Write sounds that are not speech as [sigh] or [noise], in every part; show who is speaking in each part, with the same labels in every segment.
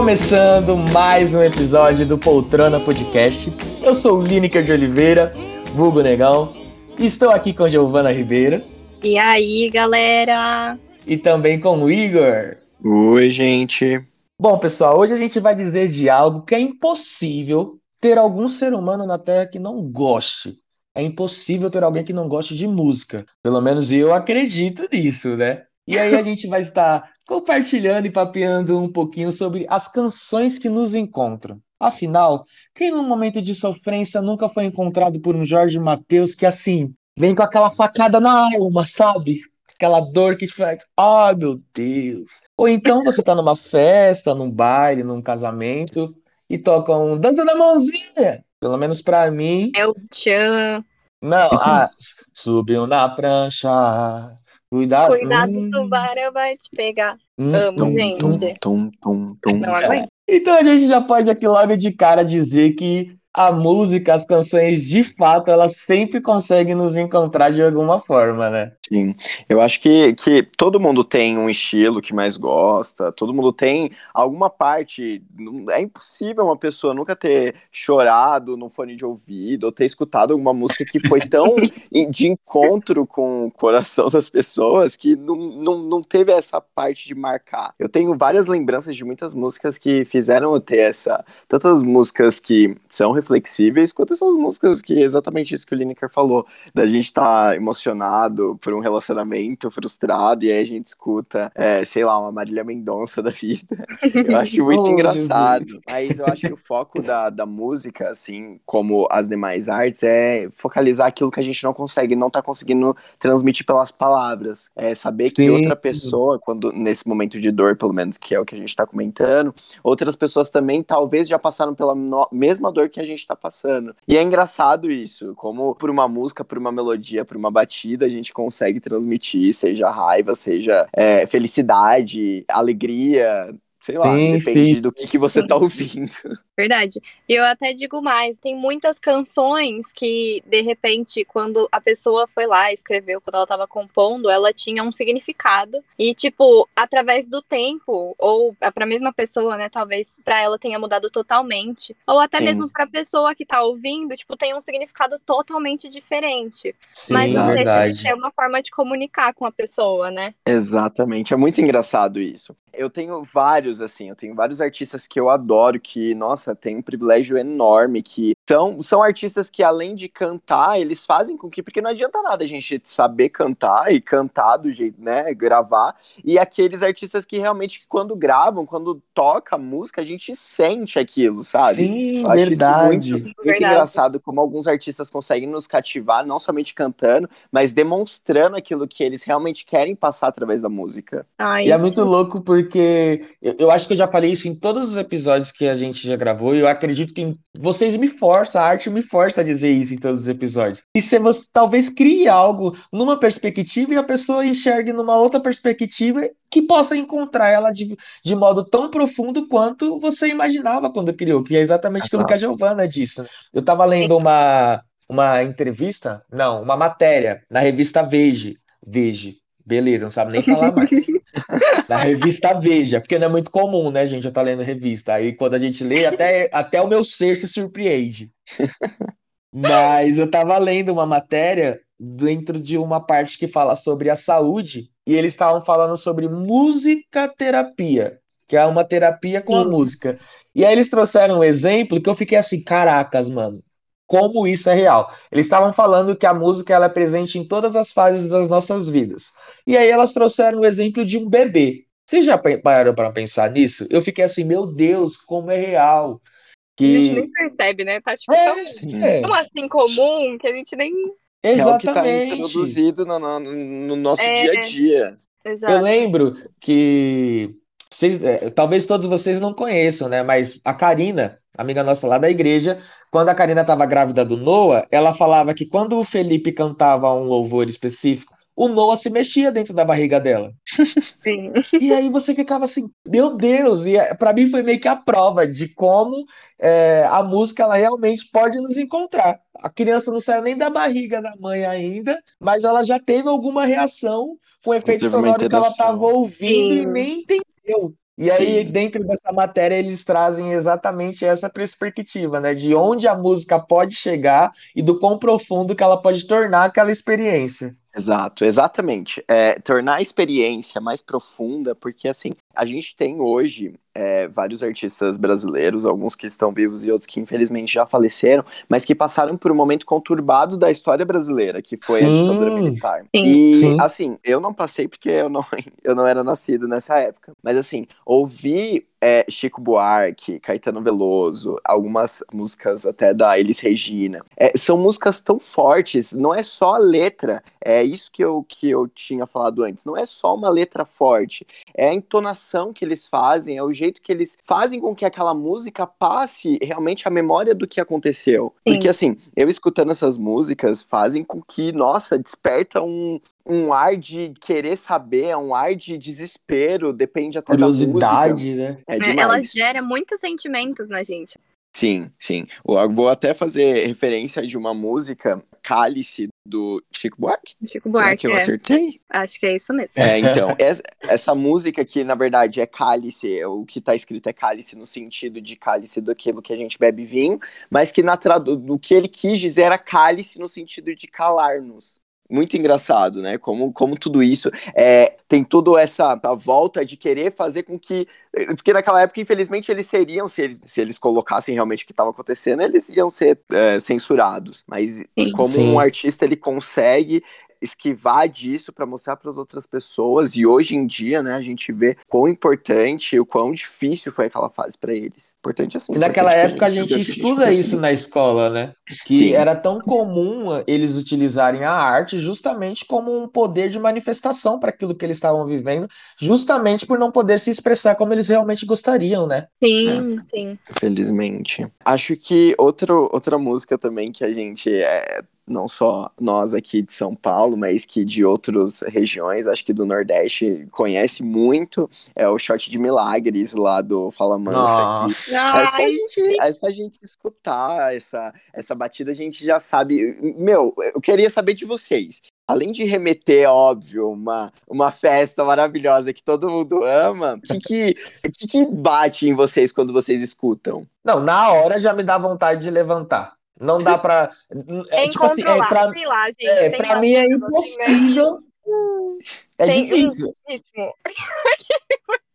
Speaker 1: Começando mais um episódio do Poltrona Podcast. Eu sou o Lineker de Oliveira, vulgo Negão. e Estou aqui com Giovana Ribeiro.
Speaker 2: E aí, galera?
Speaker 1: E também com o Igor.
Speaker 3: Oi, gente.
Speaker 1: Bom, pessoal, hoje a gente vai dizer de algo que é impossível ter algum ser humano na Terra que não goste. É impossível ter alguém que não goste de música. Pelo menos eu acredito nisso, né? E aí a gente vai estar compartilhando e papeando um pouquinho sobre as canções que nos encontram. Afinal, quem num momento de sofrência nunca foi encontrado por um Jorge Mateus que assim vem com aquela facada na alma, sabe? Aquela dor que te faz, ai oh, meu Deus. Ou então você tá numa festa, num baile, num casamento e toca um Dança da Mãozinha. Pelo menos pra mim.
Speaker 2: É o Tchan.
Speaker 1: Não, ah, subiu na prancha, Cuidado.
Speaker 2: Cuidado, hum. tubarão vai te pegar. Hum, Amo, tum, gente.
Speaker 3: Tum, tum, tum,
Speaker 2: Não aguento.
Speaker 1: Então a gente já pode aqui logo de cara dizer que a música, as canções, de fato, elas sempre conseguem nos encontrar de alguma forma, né?
Speaker 3: Sim, eu acho que, que todo mundo tem um estilo que mais gosta, todo mundo tem alguma parte. É impossível uma pessoa nunca ter chorado no fone de ouvido ou ter escutado alguma música que foi tão [laughs] de encontro com o coração das pessoas que não, não, não teve essa parte de marcar. Eu tenho várias lembranças de muitas músicas que fizeram eu ter essa. Tantas músicas que são reflexíveis, quanto essas músicas que é exatamente isso que o Lineker falou, da gente estar tá emocionado por um relacionamento frustrado e aí a gente escuta, é, sei lá, uma Marília Mendonça da vida. Eu acho [laughs] muito oh, engraçado. Mas eu acho que o foco da, da música, assim, como as demais artes, é focalizar aquilo que a gente não consegue, não tá conseguindo transmitir pelas palavras. É saber Sim. que outra pessoa, quando nesse momento de dor, pelo menos, que é o que a gente tá comentando, outras pessoas também talvez já passaram pela no... mesma dor que a gente tá passando. E é engraçado isso, como por uma música, por uma melodia, por uma batida, a gente consegue consegue transmitir, seja raiva, seja é, felicidade, alegria, sei lá, sim, depende sim. do que, que você tá ouvindo. [laughs]
Speaker 2: Verdade. E eu até digo mais, tem muitas canções que, de repente, quando a pessoa foi lá, escreveu, quando ela tava compondo, ela tinha um significado. E, tipo, através do tempo, ou pra mesma pessoa, né, talvez pra ela tenha mudado totalmente. Ou até sim. mesmo pra pessoa que tá ouvindo, tipo, tem um significado totalmente diferente. Sim, Mas deixa de ser uma forma de comunicar com a pessoa, né?
Speaker 3: Exatamente. É muito engraçado isso. Eu tenho vários, assim, eu tenho vários artistas que eu adoro, que, nossa, tem um privilégio enorme, que são, são artistas que, além de cantar, eles fazem com que, porque não adianta nada a gente saber cantar e cantar do jeito, né, gravar, e aqueles artistas que realmente, quando gravam, quando toca a música, a gente sente aquilo, sabe?
Speaker 1: Sim, eu verdade.
Speaker 3: muito, muito verdade. engraçado como alguns artistas conseguem nos cativar, não somente cantando, mas demonstrando aquilo que eles realmente querem passar através da música.
Speaker 1: Ai, e é muito louco porque eu, eu, acho que eu já falei isso em todos os episódios que a gente já gravou, e eu acredito que vocês me forçam, a arte me força a dizer isso em todos os episódios. E se você talvez crie algo numa perspectiva e a pessoa enxergue numa outra perspectiva que possa encontrar ela de, de modo tão profundo quanto você imaginava quando criou, que é exatamente aquilo que a Giovana disse. Eu estava lendo uma, uma entrevista, não, uma matéria na revista Veja. Veja. Beleza, não sabe nem falar mais. [laughs] Na revista Veja, porque não é muito comum, né, gente? Eu estar lendo revista. Aí quando a gente lê, até, até o meu ser se surpreende. Mas eu estava lendo uma matéria dentro de uma parte que fala sobre a saúde, e eles estavam falando sobre musicaterapia, que é uma terapia com a música. E aí eles trouxeram um exemplo que eu fiquei assim, caracas, mano como isso é real. Eles estavam falando que a música ela é presente em todas as fases das nossas vidas. E aí elas trouxeram o exemplo de um bebê. Vocês já pararam para pensar nisso? Eu fiquei assim, meu Deus, como é real.
Speaker 2: Que... A gente nem percebe, né? Tá tipo, é, tão, é. tão assim comum que a gente nem.
Speaker 3: Exatamente. É o que está introduzido no, no, no nosso é, dia a dia.
Speaker 1: Exato. Eu lembro que vocês, é, talvez todos vocês não conheçam, né? Mas a Karina, amiga nossa lá da igreja, quando a Karina estava grávida do Noah, ela falava que quando o Felipe cantava um louvor específico, o Noah se mexia dentro da barriga dela. [laughs]
Speaker 2: Sim.
Speaker 1: E aí você ficava assim, meu Deus! E é, para mim foi meio que a prova de como é, a música ela realmente pode nos encontrar. A criança não saiu nem da barriga da mãe ainda, mas ela já teve alguma reação com o efeito sonoro que ela estava ouvindo Sim. e nem entendeu. E aí,
Speaker 3: Sim.
Speaker 1: dentro dessa matéria, eles trazem exatamente essa perspectiva, né? De onde a música pode chegar e do quão profundo que ela pode tornar aquela experiência.
Speaker 3: Exato, exatamente. É, tornar a experiência mais profunda, porque assim, a gente tem hoje é, vários artistas brasileiros, alguns que estão vivos e outros que infelizmente já faleceram, mas que passaram por um momento conturbado da história brasileira, que foi
Speaker 1: Sim.
Speaker 3: a ditadura militar.
Speaker 2: Sim.
Speaker 3: E
Speaker 1: Sim.
Speaker 3: assim, eu não passei porque eu não, [laughs] eu não era nascido nessa época, mas assim, ouvir é, Chico Buarque, Caetano Veloso, algumas músicas até da Elis Regina. É, são músicas tão fortes, não é só a letra, é isso que eu, que eu tinha falado antes, não é só uma letra forte, é a entonação que eles fazem, é o jeito que eles fazem com que aquela música passe realmente a memória do que aconteceu.
Speaker 2: Sim.
Speaker 3: Porque assim, eu escutando essas músicas fazem com que, nossa, desperta um, um ar de querer saber, um ar de desespero, depende até da música.
Speaker 1: Curiosidade, né?
Speaker 3: É
Speaker 2: É,
Speaker 3: demais.
Speaker 2: ela gera muitos sentimentos na gente.
Speaker 3: Sim, sim. Eu vou até fazer referência de uma música, Cálice, do Chico Buarque.
Speaker 2: Chico
Speaker 3: Será
Speaker 2: Buarque,
Speaker 3: que eu
Speaker 2: é.
Speaker 3: acertei?
Speaker 2: Acho que é isso mesmo.
Speaker 3: É, então, essa, essa música que, na verdade, é cálice, o que tá escrito é cálice no sentido de cálice daquilo que a gente bebe vinho, mas que na tradu do que ele quis dizer era cálice no sentido de calar-nos. Muito engraçado, né? Como, como tudo isso é, tem toda essa a volta de querer fazer com que. Porque naquela época, infelizmente, eles seriam, se eles, se eles colocassem realmente o que estava acontecendo, eles iam ser é, censurados. Mas
Speaker 2: Sim.
Speaker 3: como
Speaker 1: Sim.
Speaker 3: um artista ele consegue esquivar disso para mostrar para as outras pessoas e hoje em dia, né, a gente vê quão importante, o quão difícil foi aquela fase para eles. Importante assim.
Speaker 1: E naquela
Speaker 3: importante
Speaker 1: época a gente estuda
Speaker 3: precisa.
Speaker 1: isso na escola, né? Que
Speaker 3: Sim.
Speaker 1: era tão comum eles utilizarem a arte justamente como um poder de manifestação para aquilo que eles estavam vivendo, justamente por não poder se expressar como eles realmente gostariam, né?
Speaker 2: Sim, sim.
Speaker 3: Felizmente. Acho que outro, outra música também que a gente é não só nós aqui de São Paulo, mas que de outras regiões, acho que do Nordeste, conhece muito, é o Shot de Milagres lá do Fala Mansa aqui. É só, a gente, é só a gente escutar essa, essa batida, a gente já sabe. Meu, eu queria saber de vocês. Além de remeter, óbvio, uma, uma festa maravilhosa que todo mundo ama, o que, que, que, que bate em vocês quando vocês escutam?
Speaker 1: Não, na hora já me dá vontade de levantar. Não dá pra.
Speaker 2: É
Speaker 1: É, tipo assim, é,
Speaker 2: incontrolável,
Speaker 1: pra,
Speaker 2: sei lá, gente.
Speaker 1: é, pra mim é
Speaker 2: assim, né,
Speaker 1: impossível. É
Speaker 2: Tem-
Speaker 1: difícil.
Speaker 2: ritmo. [laughs]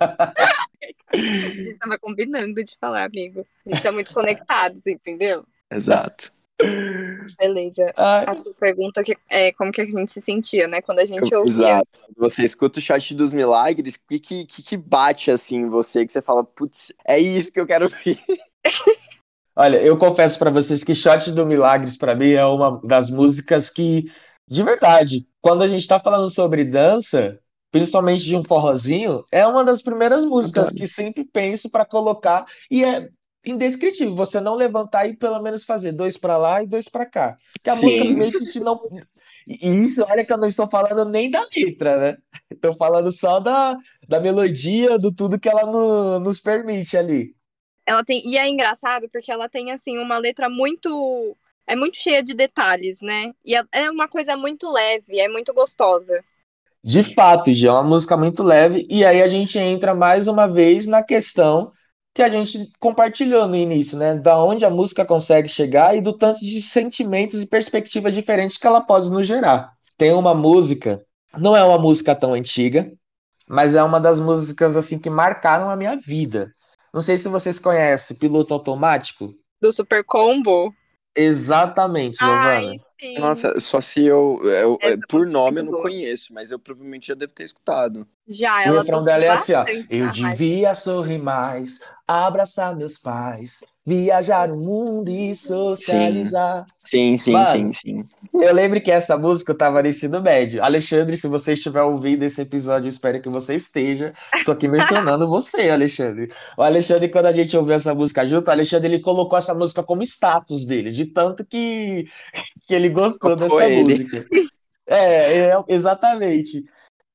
Speaker 2: A gente tava combinando de falar, amigo. A gente é muito [laughs] conectados, entendeu?
Speaker 3: Exato.
Speaker 2: Beleza.
Speaker 1: Ai,
Speaker 2: A sua pergunta que é como que a gente se sentia, né? Quando a gente ouvia.
Speaker 3: Exato. Você escuta o Shot dos Milagres, o que, que, que bate assim em você que você fala, putz, é isso que eu quero ouvir? [laughs]
Speaker 1: Olha, eu confesso pra vocês que Shot do Milagres pra mim é uma das músicas que, de verdade, quando a gente tá falando sobre dança, principalmente de um forrozinho, é uma das primeiras músicas que sempre penso pra colocar e é indescritível você não levantar e pelo menos fazer dois pra lá e dois pra cá. Que a
Speaker 3: Sim.
Speaker 1: música meio que te não e e isso, olha que eu não estou falando nem da letra, né? Estou falando só da, da melodia, do tudo que ela no- nos permite ali.
Speaker 2: Ela tem. E é engraçado porque ela tem, assim, uma letra muito. É muito cheia de detalhes, né? E é- é uma coisa muito leve, é muito gostosa.
Speaker 1: De fato, Gê, é uma música muito leve, e aí a gente entra mais uma vez na questão que a gente compartilhou no início, né? Da onde a música consegue chegar e do tanto de sentimentos e perspectivas diferentes que ela pode nos gerar. Tem uma música, não é uma música tão antiga, mas é uma das músicas assim que marcaram a minha vida. Não sei se vocês conhecem Piloto Automático.
Speaker 2: Do Super Combo.
Speaker 1: Exatamente, Giovana.
Speaker 2: Ai.
Speaker 3: Nossa, só se eu, eu- por
Speaker 2: música é
Speaker 3: nome eu não conheço, mas eu provavelmente já devo ter escutado.
Speaker 2: Já,
Speaker 1: O
Speaker 2: ela
Speaker 1: refrão
Speaker 2: tocou
Speaker 1: dela é assim, ó. Eu devia sorrir mais, abraçar meus pais, viajar o mundo e socializar.
Speaker 3: Sim, sim,
Speaker 1: Mano.
Speaker 3: sim, sim.
Speaker 1: Eu lembro que essa música eu tava no ensino médio. Alexandre, se você estiver ouvindo esse episódio, eu espero que você esteja. Estou aqui mencionando [laughs] você, Alexandre. O Alexandre, quando a gente ouviu essa música junto, o Alexandre ele colocou essa música como status dele, de tanto que, [laughs] que ele gostou dessa
Speaker 3: ele.
Speaker 1: música. É, é, exatamente.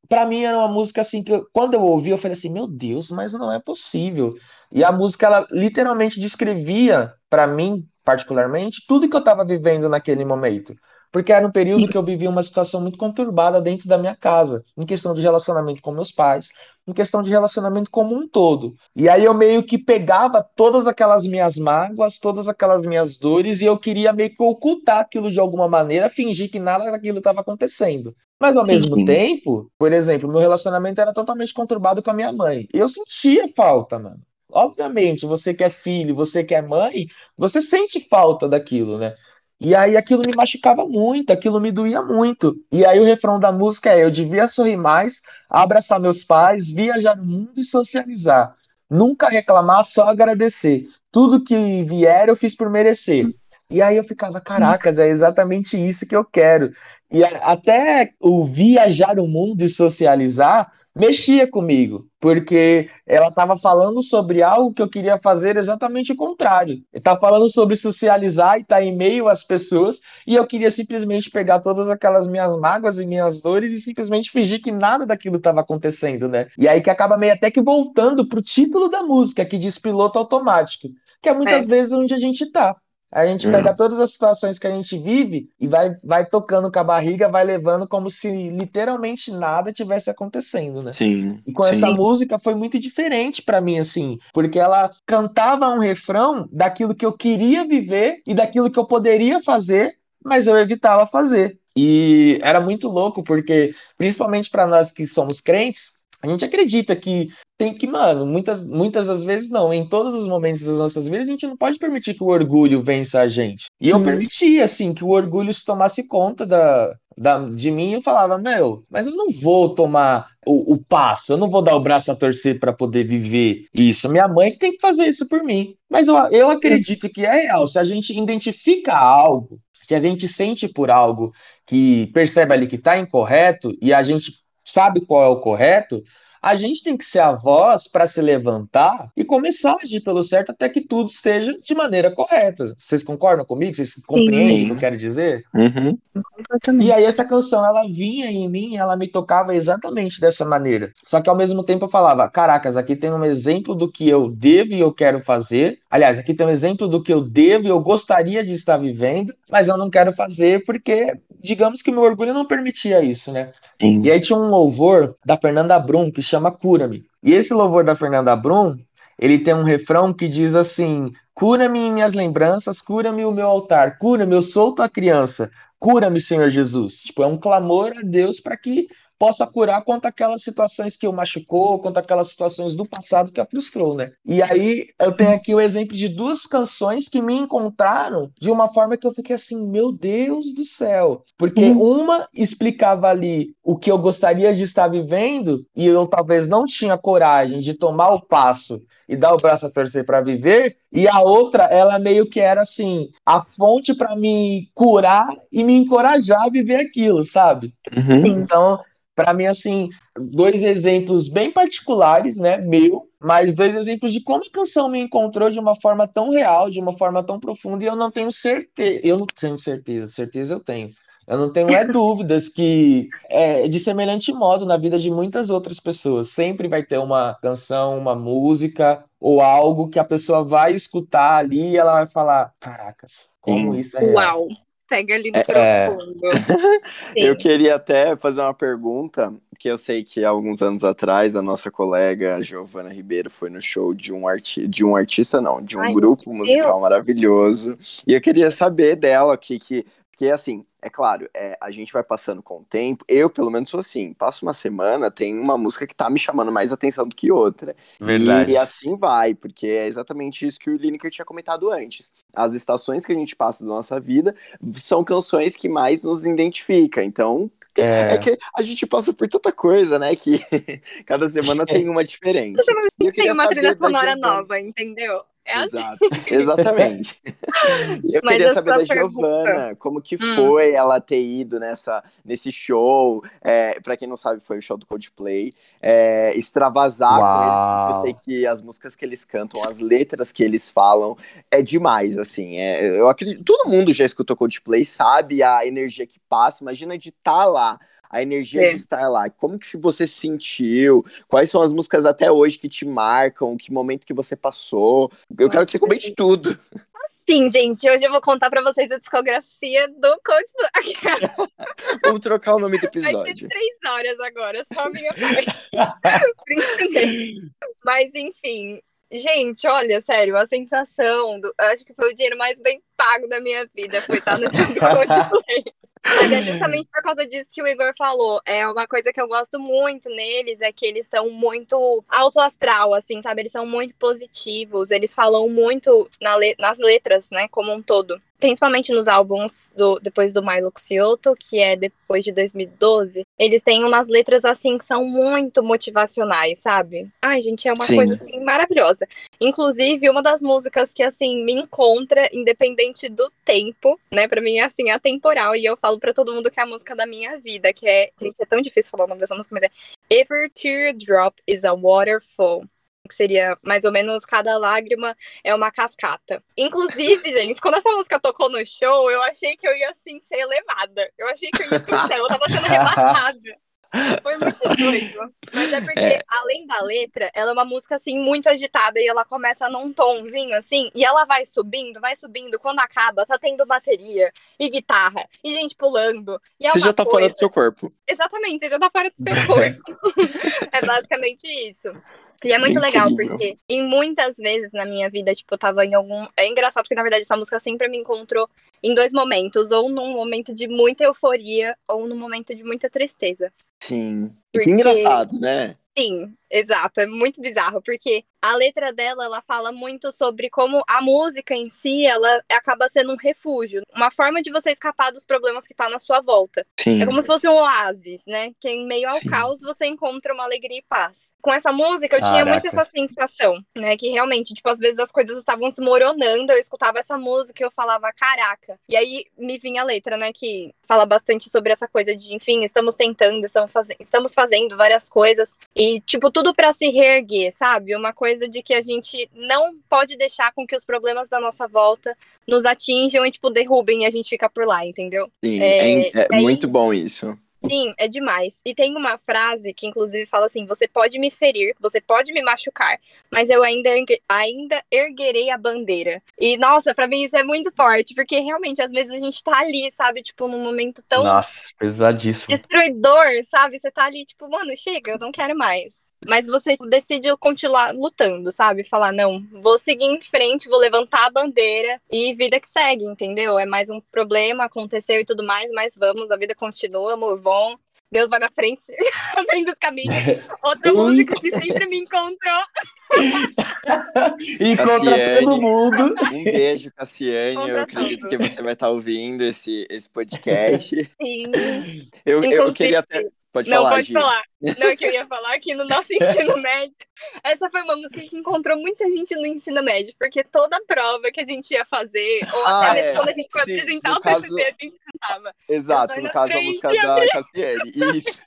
Speaker 1: Pra mim era uma música assim que eu- quando eu ouvi eu falei assim, meu Deus, mas não é possível. E a música ela literalmente descrevia pra mim, particularmente, tudo que eu tava vivendo naquele momento. Porque era um período que eu vivia uma situação muito conturbada dentro da minha casa, em questão de relacionamento com meus pais, em questão de relacionamento como um todo. E aí eu meio que pegava todas aquelas minhas mágoas, todas aquelas minhas dores, e eu queria meio que ocultar aquilo de alguma maneira, fingir que nada daquilo estava acontecendo. Mas ao mesmo Sim. tempo, por exemplo, meu relacionamento era totalmente conturbado com a minha mãe. E eu sentia falta, mano. Obviamente, você que é filho, você que é mãe, você sente falta daquilo, né? E aí aquilo me machucava muito, aquilo me doía muito. E aí o refrão da música é: eu devia sorrir mais, abraçar meus pais, viajar no mundo e socializar. Nunca reclamar, só agradecer. Tudo que vier eu fiz por merecer. E aí eu ficava, caracas, é exatamente isso que eu quero. E até o viajar o mundo e socializar mexia comigo, porque ela estava falando sobre algo que eu queria fazer exatamente o contrário. Estava falando sobre socializar e estar tá em meio às pessoas, e eu queria simplesmente pegar todas aquelas minhas mágoas e minhas dores e simplesmente fingir que nada daquilo estava acontecendo, né? E aí que acaba meio até que voltando pro título da música, que diz piloto automático, que é muitas é. vezes onde a gente está. A gente hum. pega todas as situações que a gente vive e vai, vai tocando com a barriga, vai levando como se literalmente nada tivesse acontecendo, né?
Speaker 3: Sim.
Speaker 1: E com
Speaker 3: sim.
Speaker 1: essa música foi muito diferente para mim, assim, porque ela cantava um refrão daquilo que eu queria viver e daquilo que eu poderia fazer, mas eu evitava fazer. E era muito louco, porque, principalmente para nós que somos crentes, a gente acredita que tem que, mano, muitas, muitas das vezes não. Em todos os momentos das nossas vidas, a gente não pode permitir que o orgulho vença a gente. E eu hum. permitia, assim, que o orgulho se tomasse conta da, da, de mim. Eu falava, meu, mas eu não vou tomar o, o passo, eu não vou dar o braço a torcer para poder viver isso. Minha mãe tem que fazer isso por mim. Mas eu, eu acredito que é real. Se a gente identifica algo, se a gente sente por algo que percebe ali que está incorreto e a gente sabe qual é o correto, a gente tem que ser a voz para se levantar e começar a agir pelo certo até que tudo esteja de maneira correta. Vocês concordam comigo? Vocês compreendem o que eu quero dizer?
Speaker 3: Uhum.
Speaker 1: E aí essa canção, ela vinha em mim, ela me tocava exatamente dessa maneira. Só que ao mesmo tempo eu falava, caracas, aqui tem um exemplo do que eu devo e eu quero fazer. Aliás, aqui tem um exemplo do que eu devo e eu gostaria de estar vivendo, mas eu não quero fazer porque, digamos que meu orgulho não permitia isso, né? Sim. E aí tinha um louvor da Fernanda Brum que chama Cura-me. E esse louvor da Fernanda Brum, ele tem um refrão que diz assim: Cura-me minhas lembranças, cura-me o meu altar, cura-me, eu sou tua criança, cura-me, Senhor Jesus. Tipo, é um clamor a Deus para que possa curar quanto aquelas situações que o machucou, quanto aquelas situações do passado que a frustrou, né? E aí eu tenho aqui o exemplo de duas canções que me encontraram de uma forma que eu fiquei assim, meu Deus do céu, porque uhum. uma explicava ali o que eu gostaria de estar vivendo e eu talvez não tinha coragem de tomar o passo e dar o braço a torcer para viver, e a outra, ela meio que era assim, a fonte para me curar e me encorajar a viver aquilo, sabe?
Speaker 3: Uhum.
Speaker 1: Então, para mim, assim, dois exemplos bem particulares, né, meu, mas dois exemplos de como a canção me encontrou de uma forma tão real, de uma forma tão profunda, e eu não tenho certeza, eu não tenho certeza, certeza eu tenho. Eu não tenho é [laughs] dúvidas que é de semelhante modo na vida de muitas outras pessoas. Sempre vai ter uma canção, uma música ou algo que a pessoa vai escutar ali e ela vai falar: Caracas, como Sim. isso é real.
Speaker 2: Uau! Pega ali no é, profundo. [laughs]
Speaker 3: eu queria até fazer uma pergunta, que eu sei que alguns anos atrás a nossa colega Giovana Ribeiro foi no show de um, arti de um artista, não, de um Ai, grupo musical maravilhoso. E eu queria saber dela que, que porque, assim, é claro, é, a gente vai passando com o tempo. Eu, pelo menos, sou assim. Passo uma semana, tem uma música que tá me chamando mais atenção do que outra.
Speaker 1: Verdade.
Speaker 3: E, e assim vai, porque é exatamente isso que o Lineker tinha comentado antes. As estações que a gente passa da nossa vida são canções que mais nos identificam. Então, é... é... que a gente passa por tanta coisa, né? Que [laughs] cada semana tem uma diferente.
Speaker 2: Tem uma trilha sonora nova, entendeu?
Speaker 3: É assim. Exato, exatamente. [laughs] eu Mas queria saber da Giovana, como que hum. foi ela ter ido nessa, nesse show. É, para quem não sabe, foi o show do Coldplay. É, extravasar Uau. com eles. Eu sei que as músicas que eles cantam, as letras que eles falam, é demais, assim. É, eu acredito, todo mundo já escutou Coldplay, sabe a energia que passa. Imagina de estar tá lá a energia é. de estar lá. Como que se você sentiu? Quais são as músicas até hoje que te marcam? Que momento que você passou? Eu quero que você comente tudo.
Speaker 2: Sim, gente, hoje eu vou contar pra vocês a discografia do Coldplay. [laughs]
Speaker 3: Vamos trocar o nome do
Speaker 2: Vai ter
Speaker 3: episódio.
Speaker 2: três horas agora, só a minha parte. [laughs] Mas enfim, gente, olha, sério, a sensação do. Eu acho que foi o dinheiro mais bem pago da minha vida, foi estar no show do [laughs] Coldplay. Mas é justamente por causa disso que o Igor falou. É uma coisa que eu gosto muito neles, é que eles são muito alto astral, assim, sabe? Eles são muito positivos, eles falam muito na le- nas letras, né, como um todo. Principalmente nos álbuns do, depois do Milo Kyoto, que é depois de 2012, eles têm umas letras assim que são muito motivacionais, sabe? Ai, gente, é uma
Speaker 3: Sim.
Speaker 2: coisa assim, maravilhosa. Inclusive, uma das músicas que assim me encontra independente do tempo, né? Pra mim é assim, atemporal e eu falo pra todo mundo que é a música da minha vida, que é, gente, é tão difícil falar o nome dessa música, mas é Every Teardrop is a Waterfall. Que seria mais ou menos cada lágrima é uma cascata. Inclusive, [laughs] gente, quando essa música tocou no show, eu achei que eu ia assim ser elevada. Eu achei que eu ia pro [laughs] céu, eu tava sendo arrebatada. Foi muito [laughs] doido. Mas é porque,
Speaker 3: É.
Speaker 2: além da letra, ela é uma música, assim, muito agitada. E ela começa num tomzinho, assim. E ela vai subindo, vai subindo. Quando acaba, tá tendo bateria e guitarra. E gente pulando. E é
Speaker 3: Você já tá
Speaker 2: coisa...
Speaker 3: fora do seu corpo.
Speaker 2: Exatamente, você já tá fora do seu corpo. é basicamente isso. E é muito legal,
Speaker 3: Incrível.
Speaker 2: porque em muitas vezes na minha vida, tipo, eu tava em algum. É engraçado porque, na verdade, essa música sempre me encontrou em dois momentos, ou num momento de muita euforia, ou num momento de muita tristeza.
Speaker 3: Sim.
Speaker 2: Porque-
Speaker 3: Que engraçado, né?
Speaker 2: Sim, exato, é muito bizarro, porque a letra dela, ela fala muito sobre como a música em si, ela acaba sendo um refúgio, uma forma de você escapar dos problemas que tá na sua volta.
Speaker 3: Sim.
Speaker 2: É como se fosse um oásis, né? Que em meio ao
Speaker 3: Sim.
Speaker 2: caos você encontra uma alegria e paz. Com essa música eu tinha muito
Speaker 1: Caraca.
Speaker 2: essa sensação, né? Que realmente, tipo, às vezes as coisas estavam desmoronando, eu escutava essa música e eu falava, caraca. E aí me vinha a letra, né? Que fala bastante sobre essa coisa de, enfim, estamos tentando, estamos, faze estamos fazendo várias coisas. E, tipo, tudo pra se reerguer, sabe? Uma coisa de que a gente não pode deixar com que os problemas da nossa volta nos atinjam e, tipo, derrubem e a gente fica por lá, entendeu?
Speaker 3: Sim,
Speaker 2: É,
Speaker 3: é, é
Speaker 2: daí-
Speaker 3: muito bom isso.
Speaker 2: Sim, é demais. E tem uma frase que, inclusive, fala assim: você pode me ferir, você pode me machucar, mas eu ainda, ergue- ainda erguerei a bandeira. E, nossa, pra mim isso é muito forte, porque realmente, às vezes, a gente tá ali, sabe, tipo, num momento tão
Speaker 1: Nossa, pesadíssimo.
Speaker 2: destruidor, sabe? Você tá ali, tipo, mano, chega, eu não quero mais. Mas você decide continuar lutando, sabe? Falar, não, vou seguir em frente, vou levantar a bandeira e vida que segue, entendeu? É mais um problema, aconteceu e tudo mais, mas vamos, a vida continua, move on. Deus vai na frente, [laughs] abrindo os caminhos. [laughs] Outra música que sempre me encontrou.
Speaker 1: Encontra
Speaker 3: Cassiane.
Speaker 1: todo mundo.
Speaker 3: Um beijo, Cassiane. Eu acredito
Speaker 2: tudo.
Speaker 3: que você vai estar ouvindo esse, esse podcast.
Speaker 2: Sim.
Speaker 3: Eu, eu queria até. Pode
Speaker 2: Não,
Speaker 3: falar,
Speaker 2: pode
Speaker 3: Gi.
Speaker 2: falar. [laughs] Não, que eu ia falar que no nosso ensino médio, essa foi uma música que encontrou muita gente no ensino médio, porque toda prova que a gente ia fazer, ou
Speaker 3: Ah,
Speaker 2: até mesmo
Speaker 3: é.
Speaker 2: quando a gente foi
Speaker 3: Sim,
Speaker 2: apresentar
Speaker 3: no
Speaker 2: o
Speaker 3: caso-
Speaker 2: a gente cantava.
Speaker 3: Exato, no caso a música da. Cassiane. [laughs] Isso.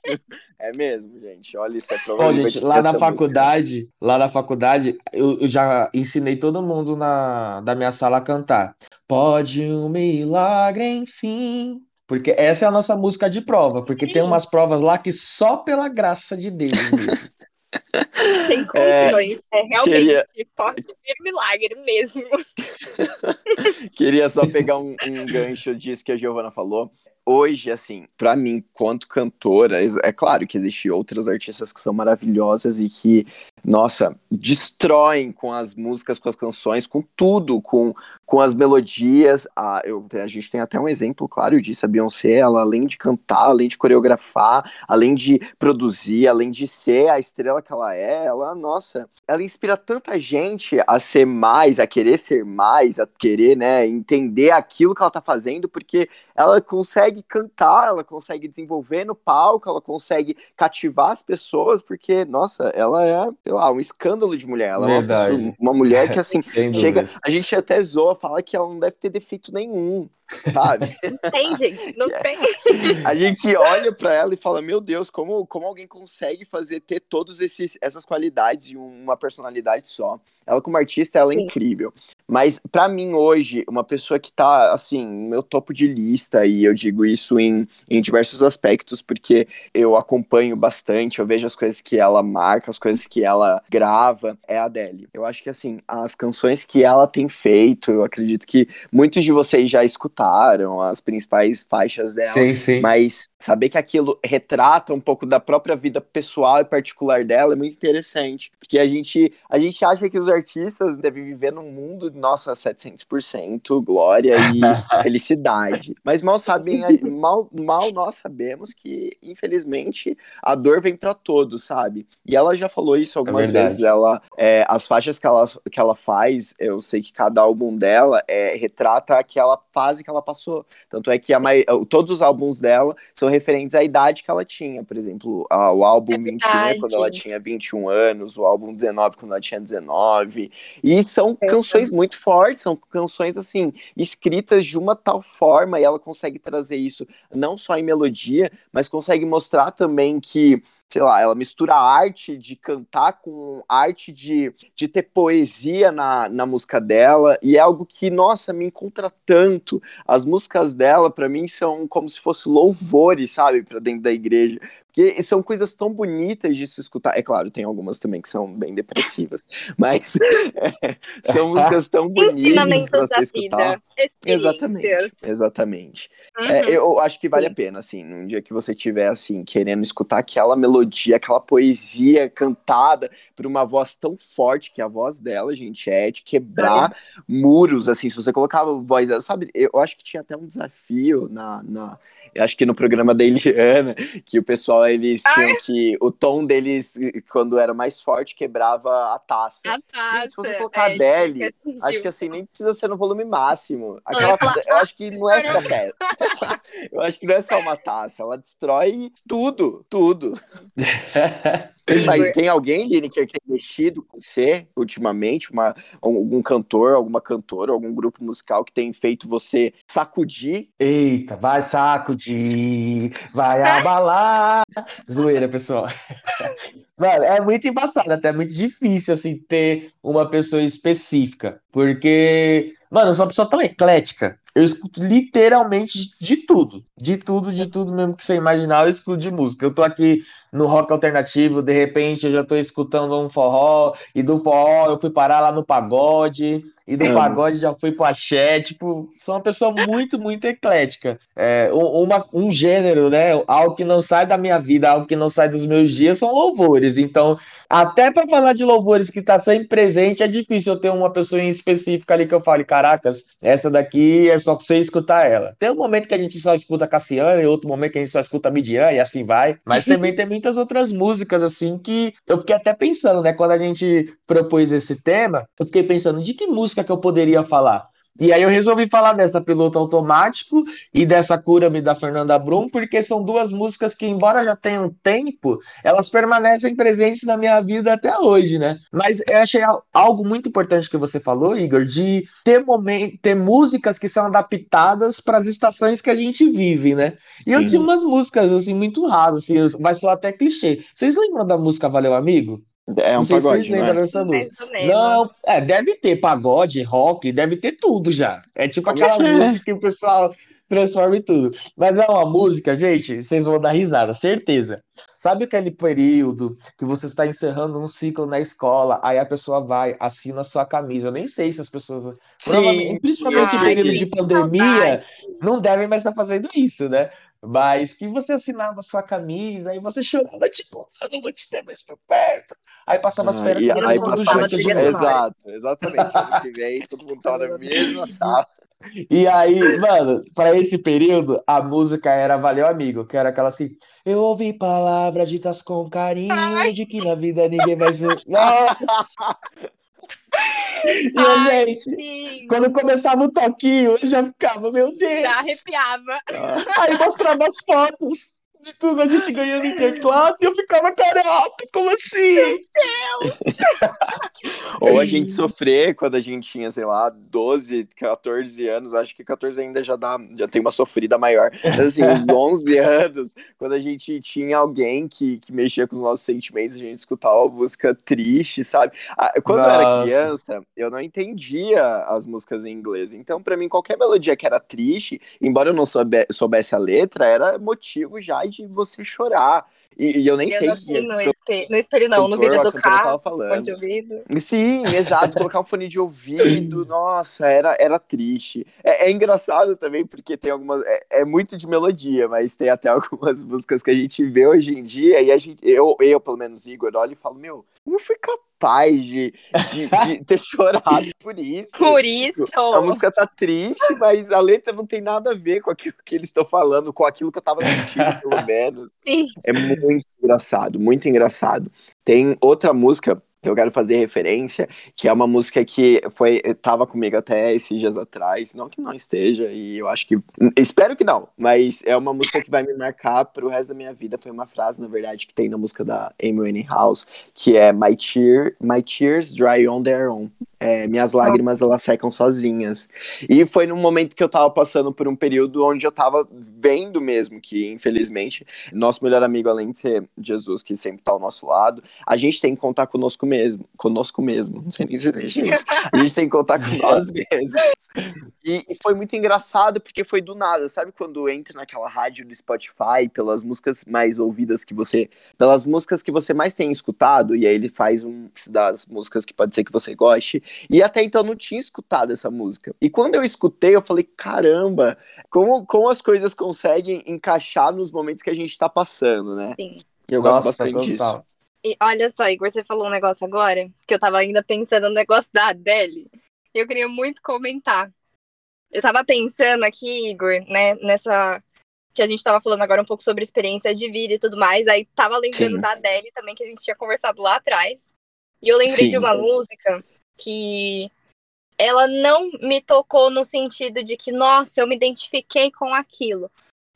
Speaker 3: É mesmo, gente. Olha, isso é prova de
Speaker 1: gente, lá na
Speaker 3: música.
Speaker 1: faculdade, lá na faculdade, eu, eu já ensinei todo mundo na, da minha sala a cantar. Pode um milagre, enfim. Porque essa é a nossa música de prova, porque tem
Speaker 2: Sim.
Speaker 1: umas provas lá que só pela graça de Deus mesmo. [laughs]
Speaker 2: Tem condições. É, realmente,
Speaker 3: queria-
Speaker 2: pode vir milagre mesmo. [laughs]
Speaker 3: Queria só pegar um, um gancho disso que a Giovana falou. Hoje, assim, pra mim, quanto cantora, é claro que existem outras artistas que são maravilhosas e que, nossa, destroem com as músicas, com as canções, com tudo, com, com as melodias. A, eu, a gente tem até um exemplo claro disso, a Beyoncé, ela além de cantar, além de coreografar, além de produzir, além de ser a estrela que ela é, ela, nossa, ela inspira tanta gente a ser mais, a querer ser mais, a querer, né, entender aquilo que ela tá fazendo, porque ela consegue cantar, ela consegue desenvolver no palco, ela consegue cativar as pessoas, porque, nossa, ela é, lá, um escândalo de mulher. Ela é uma,
Speaker 1: Verdade.
Speaker 3: pessoa- uma mulher que, [laughs] assim, chega. A gente até zoa, fala que ela não deve ter defeito nenhum, sabe? [laughs]
Speaker 2: Tem, gente. Não [laughs] tem.
Speaker 3: A gente olha pra ela e fala, meu Deus, como, como alguém consegue fazer ter todas essas qualidades e uma personalidade só. Ela como artista, ela é
Speaker 2: Sim.
Speaker 3: incrível. Mas para mim hoje, uma pessoa que tá assim, no meu topo de lista, e eu digo isso em, em diversos aspectos, porque eu acompanho bastante, eu vejo as coisas que ela marca, as coisas que ela grava, é a Adele. Eu acho que assim, as canções que ela tem feito, eu acredito que muitos de vocês já escutaram as principais faixas dela.
Speaker 1: Sim, sim.
Speaker 3: Mas saber que aquilo retrata um pouco da própria vida pessoal e particular dela é muito interessante. Porque a gente, a gente acha que os artistas devem viver num mundo, nossa, 700% glória e [laughs] felicidade. Mas mal sabem, mal, mal nós sabemos que, infelizmente, a dor vem para todos, sabe? E ela já falou isso algumas
Speaker 1: verdade.
Speaker 3: vezes. Ela, é, as faixas que ela, que ela faz, eu sei que cada álbum dela é, retrata aquela fase que ela passou. Tanto é que a mai- todos os álbuns dela são referentes à idade que ela tinha. Por exemplo, a- o álbum
Speaker 2: É
Speaker 3: 21
Speaker 2: verdade.
Speaker 3: quando ela tinha 21 anos, o álbum 19 quando ela tinha 19. E são canções muito fortes, são canções assim, escritas de uma tal forma e ela consegue trazer isso não só em melodia, mas consegue mostrar também que sei lá, ela mistura a arte de cantar com arte de, de ter poesia na, na música dela, e é algo que, nossa, me encontra tanto. As músicas dela, para mim, são como se fossem louvores, sabe, para dentro da igreja. Porque são coisas tão bonitas de se escutar. É claro, tem algumas também que são bem depressivas, [laughs] mas é, [laughs] são músicas tão [laughs] bonitas para
Speaker 2: da
Speaker 3: você escutar. Exatamente, exatamente.
Speaker 2: Uhum.
Speaker 3: É, eu acho que vale
Speaker 2: Sim.
Speaker 3: a pena, assim, num dia que você tiver, assim, querendo escutar aquela melodia, aquela poesia cantada por uma voz tão forte que a voz dela, gente, é de quebrar muros, assim, se você colocava voz, sabe, eu acho que tinha até um desafio na, na acho que no programa da Eliana, [laughs] que o pessoal, eles tinham que, o tom deles, quando era mais forte, quebrava a taça.
Speaker 2: A taça,
Speaker 3: Gente, se você colocar
Speaker 2: é,
Speaker 3: Adele,
Speaker 2: tinha que atingir
Speaker 3: Acho que assim, nem precisa ser no volume máximo.
Speaker 2: eu
Speaker 3: Aquela, eu acho que não é só [laughs] taça. Eu acho que não é só uma taça, ela destrói tudo, tudo. [laughs] Tem, mas tem alguém, Lineker, que tem mexido com você ultimamente? Uma, algum cantor, alguma cantora, algum grupo musical que tem feito você sacudir?
Speaker 1: Eita, vai sacudir, vai abalar. [laughs] Zoeira, pessoal. Mano, é muito embaçado, até muito difícil, assim, ter uma pessoa específica. Porque, mano, eu sou uma pessoa tão eclética. Eu escuto literalmente de, de tudo. De tudo, de tudo mesmo que você imaginar, eu escuto de música. Eu tô aqui no rock alternativo, de repente eu já tô escutando um forró, e do forró eu fui parar lá no pagode, e do
Speaker 3: Amo.
Speaker 1: pagode já fui pro axé. Tipo, sou uma pessoa muito, muito eclética. É, um- uma, um gênero, né? Algo que não sai da minha vida, algo que não sai dos meus dias, são louvores. Então, até para falar de louvores que tá sempre presente, é difícil eu ter uma pessoa em específica ali que eu fale, caracas, essa daqui é só pra você escutar ela. Tem um momento que a gente só escuta Cassiano, e outro momento que a gente só escuta Midian, e assim vai. Mas também [laughs] tem muitas outras músicas, assim, que eu fiquei até pensando, né? Quando a gente propôs esse tema, eu fiquei pensando, de que música que eu poderia falar? E aí eu resolvi falar dessa Piloto Automático e dessa Cura-me da Fernanda Brum, porque são duas músicas que, embora já tenham tempo, elas permanecem presentes na minha vida até hoje, né? Mas eu achei al- algo muito importante que você falou, Igor, de ter momen- ter músicas que são adaptadas para as estações que a gente vive, né? E eu
Speaker 3: Sim.
Speaker 1: tinha umas músicas assim muito raras, assim, vai soar até clichê. Vocês lembram da música Valeu Amigo?
Speaker 3: É um
Speaker 1: Não sei se
Speaker 3: pagode,
Speaker 1: vocês
Speaker 3: não
Speaker 1: lembram
Speaker 3: é?
Speaker 1: dessa música. Não, é, deve ter pagode, rock, deve ter tudo já. É tipo aquela
Speaker 3: que é?
Speaker 1: música que o pessoal transforma em tudo. Mas é uma música, gente, vocês vão dar risada, certeza. Sabe aquele período que você está encerrando um ciclo na escola, aí a pessoa vai, assina a sua camisa. Eu nem sei se as pessoas. Provavelmente,
Speaker 3: Sim,
Speaker 1: principalmente em período de pandemia,
Speaker 2: saudade.
Speaker 1: não devem mais estar fazendo isso, né? Mas que você assinava a sua camisa, aí você chorava, tipo, eu não vou te ter mais por perto. Aí passava as
Speaker 3: Ah,
Speaker 1: férias,
Speaker 3: e
Speaker 1: tava
Speaker 3: aí passava de... Exato, exatamente. Ano que vem, todo mundo tá na [laughs] mesma sala.
Speaker 1: E aí, mano, pra esse período, a música era Valeu Amigo, que era aquela assim, eu ouvi palavras ditas com carinho, de que na vida ninguém vai ser... Nossa! [laughs] [laughs] E
Speaker 2: Ai,
Speaker 1: gente,
Speaker 2: sim.
Speaker 1: quando começava o toquinho, eu já ficava, meu Deus!
Speaker 2: Já arrepiava.
Speaker 3: Ah,
Speaker 1: Aí mostrava as fotos de tudo, a gente ganhando interclasse e eu ficava, caraca, como assim? [laughs]
Speaker 3: Ou a gente sofrer quando a gente tinha, sei lá, 12, 14 anos, acho que 14 ainda já dá, já tem uma sofrida maior. Mas assim, os [laughs] 11 anos, quando a gente tinha alguém que, que mexia com os nossos sentimentos, a gente escutava música triste, sabe? Ah, Quando eu era
Speaker 1: Nossa.
Speaker 3: criança, eu não entendia as músicas em inglês. Então, pra mim, qualquer melodia que era triste, embora eu não soube- soubesse a letra, era motivo já de você chorar. E, e eu nem
Speaker 2: Eu
Speaker 3: sei
Speaker 2: não
Speaker 3: que
Speaker 2: sei no espelho, no espelho não, no
Speaker 3: cantor,
Speaker 2: vidro
Speaker 3: a
Speaker 2: do carro, fone de ouvido.
Speaker 3: Sim, exato, colocar o fone de ouvido, [laughs] nossa, era, era triste. É, é engraçado também, porque tem algumas. É, é muito de melodia, mas tem até algumas músicas que a gente vê hoje em dia, e a gente, eu, eu pelo menos, Igor, olho e falo, meu, eu fui capaz de, de, de [laughs] ter chorado por isso.
Speaker 2: Por isso,
Speaker 3: A música tá triste, mas a letra não tem nada a ver com aquilo que eles estão falando, com aquilo que eu tava sentindo, pelo [laughs] menos.
Speaker 2: sim.
Speaker 3: É muito engraçado, muito engraçado. Tem outra música eu quero fazer referência, que é uma música que foi tava comigo até esses dias atrás, não que não esteja, e eu acho que espero que não, mas é uma música que vai me marcar pro resto da minha vida. Foi uma frase, na verdade, que tem na música da Amy Winehouse, que é My, tear, my tears dry on their own. É, minhas lágrimas elas secam sozinhas. E foi num momento que eu tava passando por um período onde eu tava vendo mesmo que, infelizmente, nosso melhor amigo, além de ser Jesus, que sempre tá ao nosso lado, a gente tem que contar conosco mesmo. Conosco mesmo. Não sei nem se existe [laughs] isso. A gente tem que contar com nós mesmos. E, e foi muito engraçado porque foi do nada. Sabe quando entra naquela rádio do Spotify, pelas músicas mais ouvidas que você. pelas músicas que você mais tem escutado, e aí ele faz um das músicas que pode ser que você goste. E até então eu não tinha escutado essa música. E quando eu escutei, eu falei: caramba, como, como as coisas conseguem encaixar nos momentos que a gente tá passando, né?
Speaker 2: Sim.
Speaker 3: Eu gosto
Speaker 1: Nossa,
Speaker 3: bastante disso.
Speaker 1: total.
Speaker 2: E olha só, Igor, você falou um negócio agora, que eu tava ainda pensando no negócio da Adele. E eu queria muito comentar. Eu tava pensando aqui, Igor, né, nessa. Que a gente tava falando agora um pouco sobre experiência de vida e tudo mais. Aí tava lembrando
Speaker 3: Sim.
Speaker 2: da Adele também, que a gente tinha conversado lá atrás. E eu lembrei
Speaker 3: Sim.
Speaker 2: de uma música que ela não me tocou no sentido de que, nossa, eu me identifiquei com aquilo.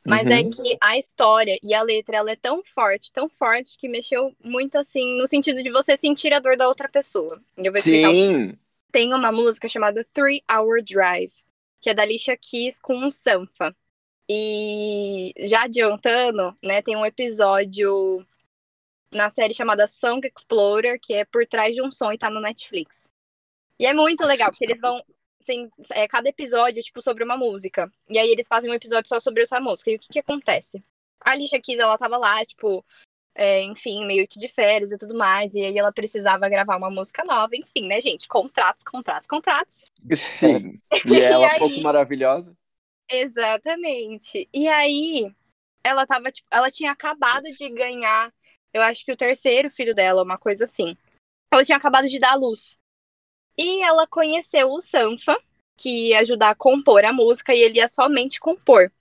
Speaker 2: Mas é
Speaker 3: Uhum.
Speaker 2: que a história e a letra, ela é tão forte, tão forte, que mexeu muito, assim, no sentido de você sentir a dor da outra pessoa. Eu vou explicar.
Speaker 3: Sim.
Speaker 2: Tem uma música chamada Three Hour Drive, que é da Alicia Keys com um Sanfa. E já adiantando, né, tem um episódio na série chamada Song Explorer, que é por trás de um som e tá no Netflix. E é muito legal, porque eles vão. Tem, é, cada episódio, tipo, sobre uma música. E aí eles fazem um episódio só sobre essa música. E o que que acontece? A Alicia Keys, ela tava lá, tipo, é, enfim, meio que de férias e tudo mais. E aí ela precisava gravar uma música nova. Enfim, né, gente? Contratos, contratos, contratos.
Speaker 3: Sim. E [laughs] ela,
Speaker 2: E aí?
Speaker 3: pouco maravilhosa.
Speaker 2: Exatamente. E aí, ela tava, tipo, ela tinha acabado de ganhar, eu acho que o terceiro filho dela, uma coisa assim. Ela tinha acabado de dar à luz. E ela conheceu o Sanfa, que ia ajudar a compor a música, e ele ia somente compor.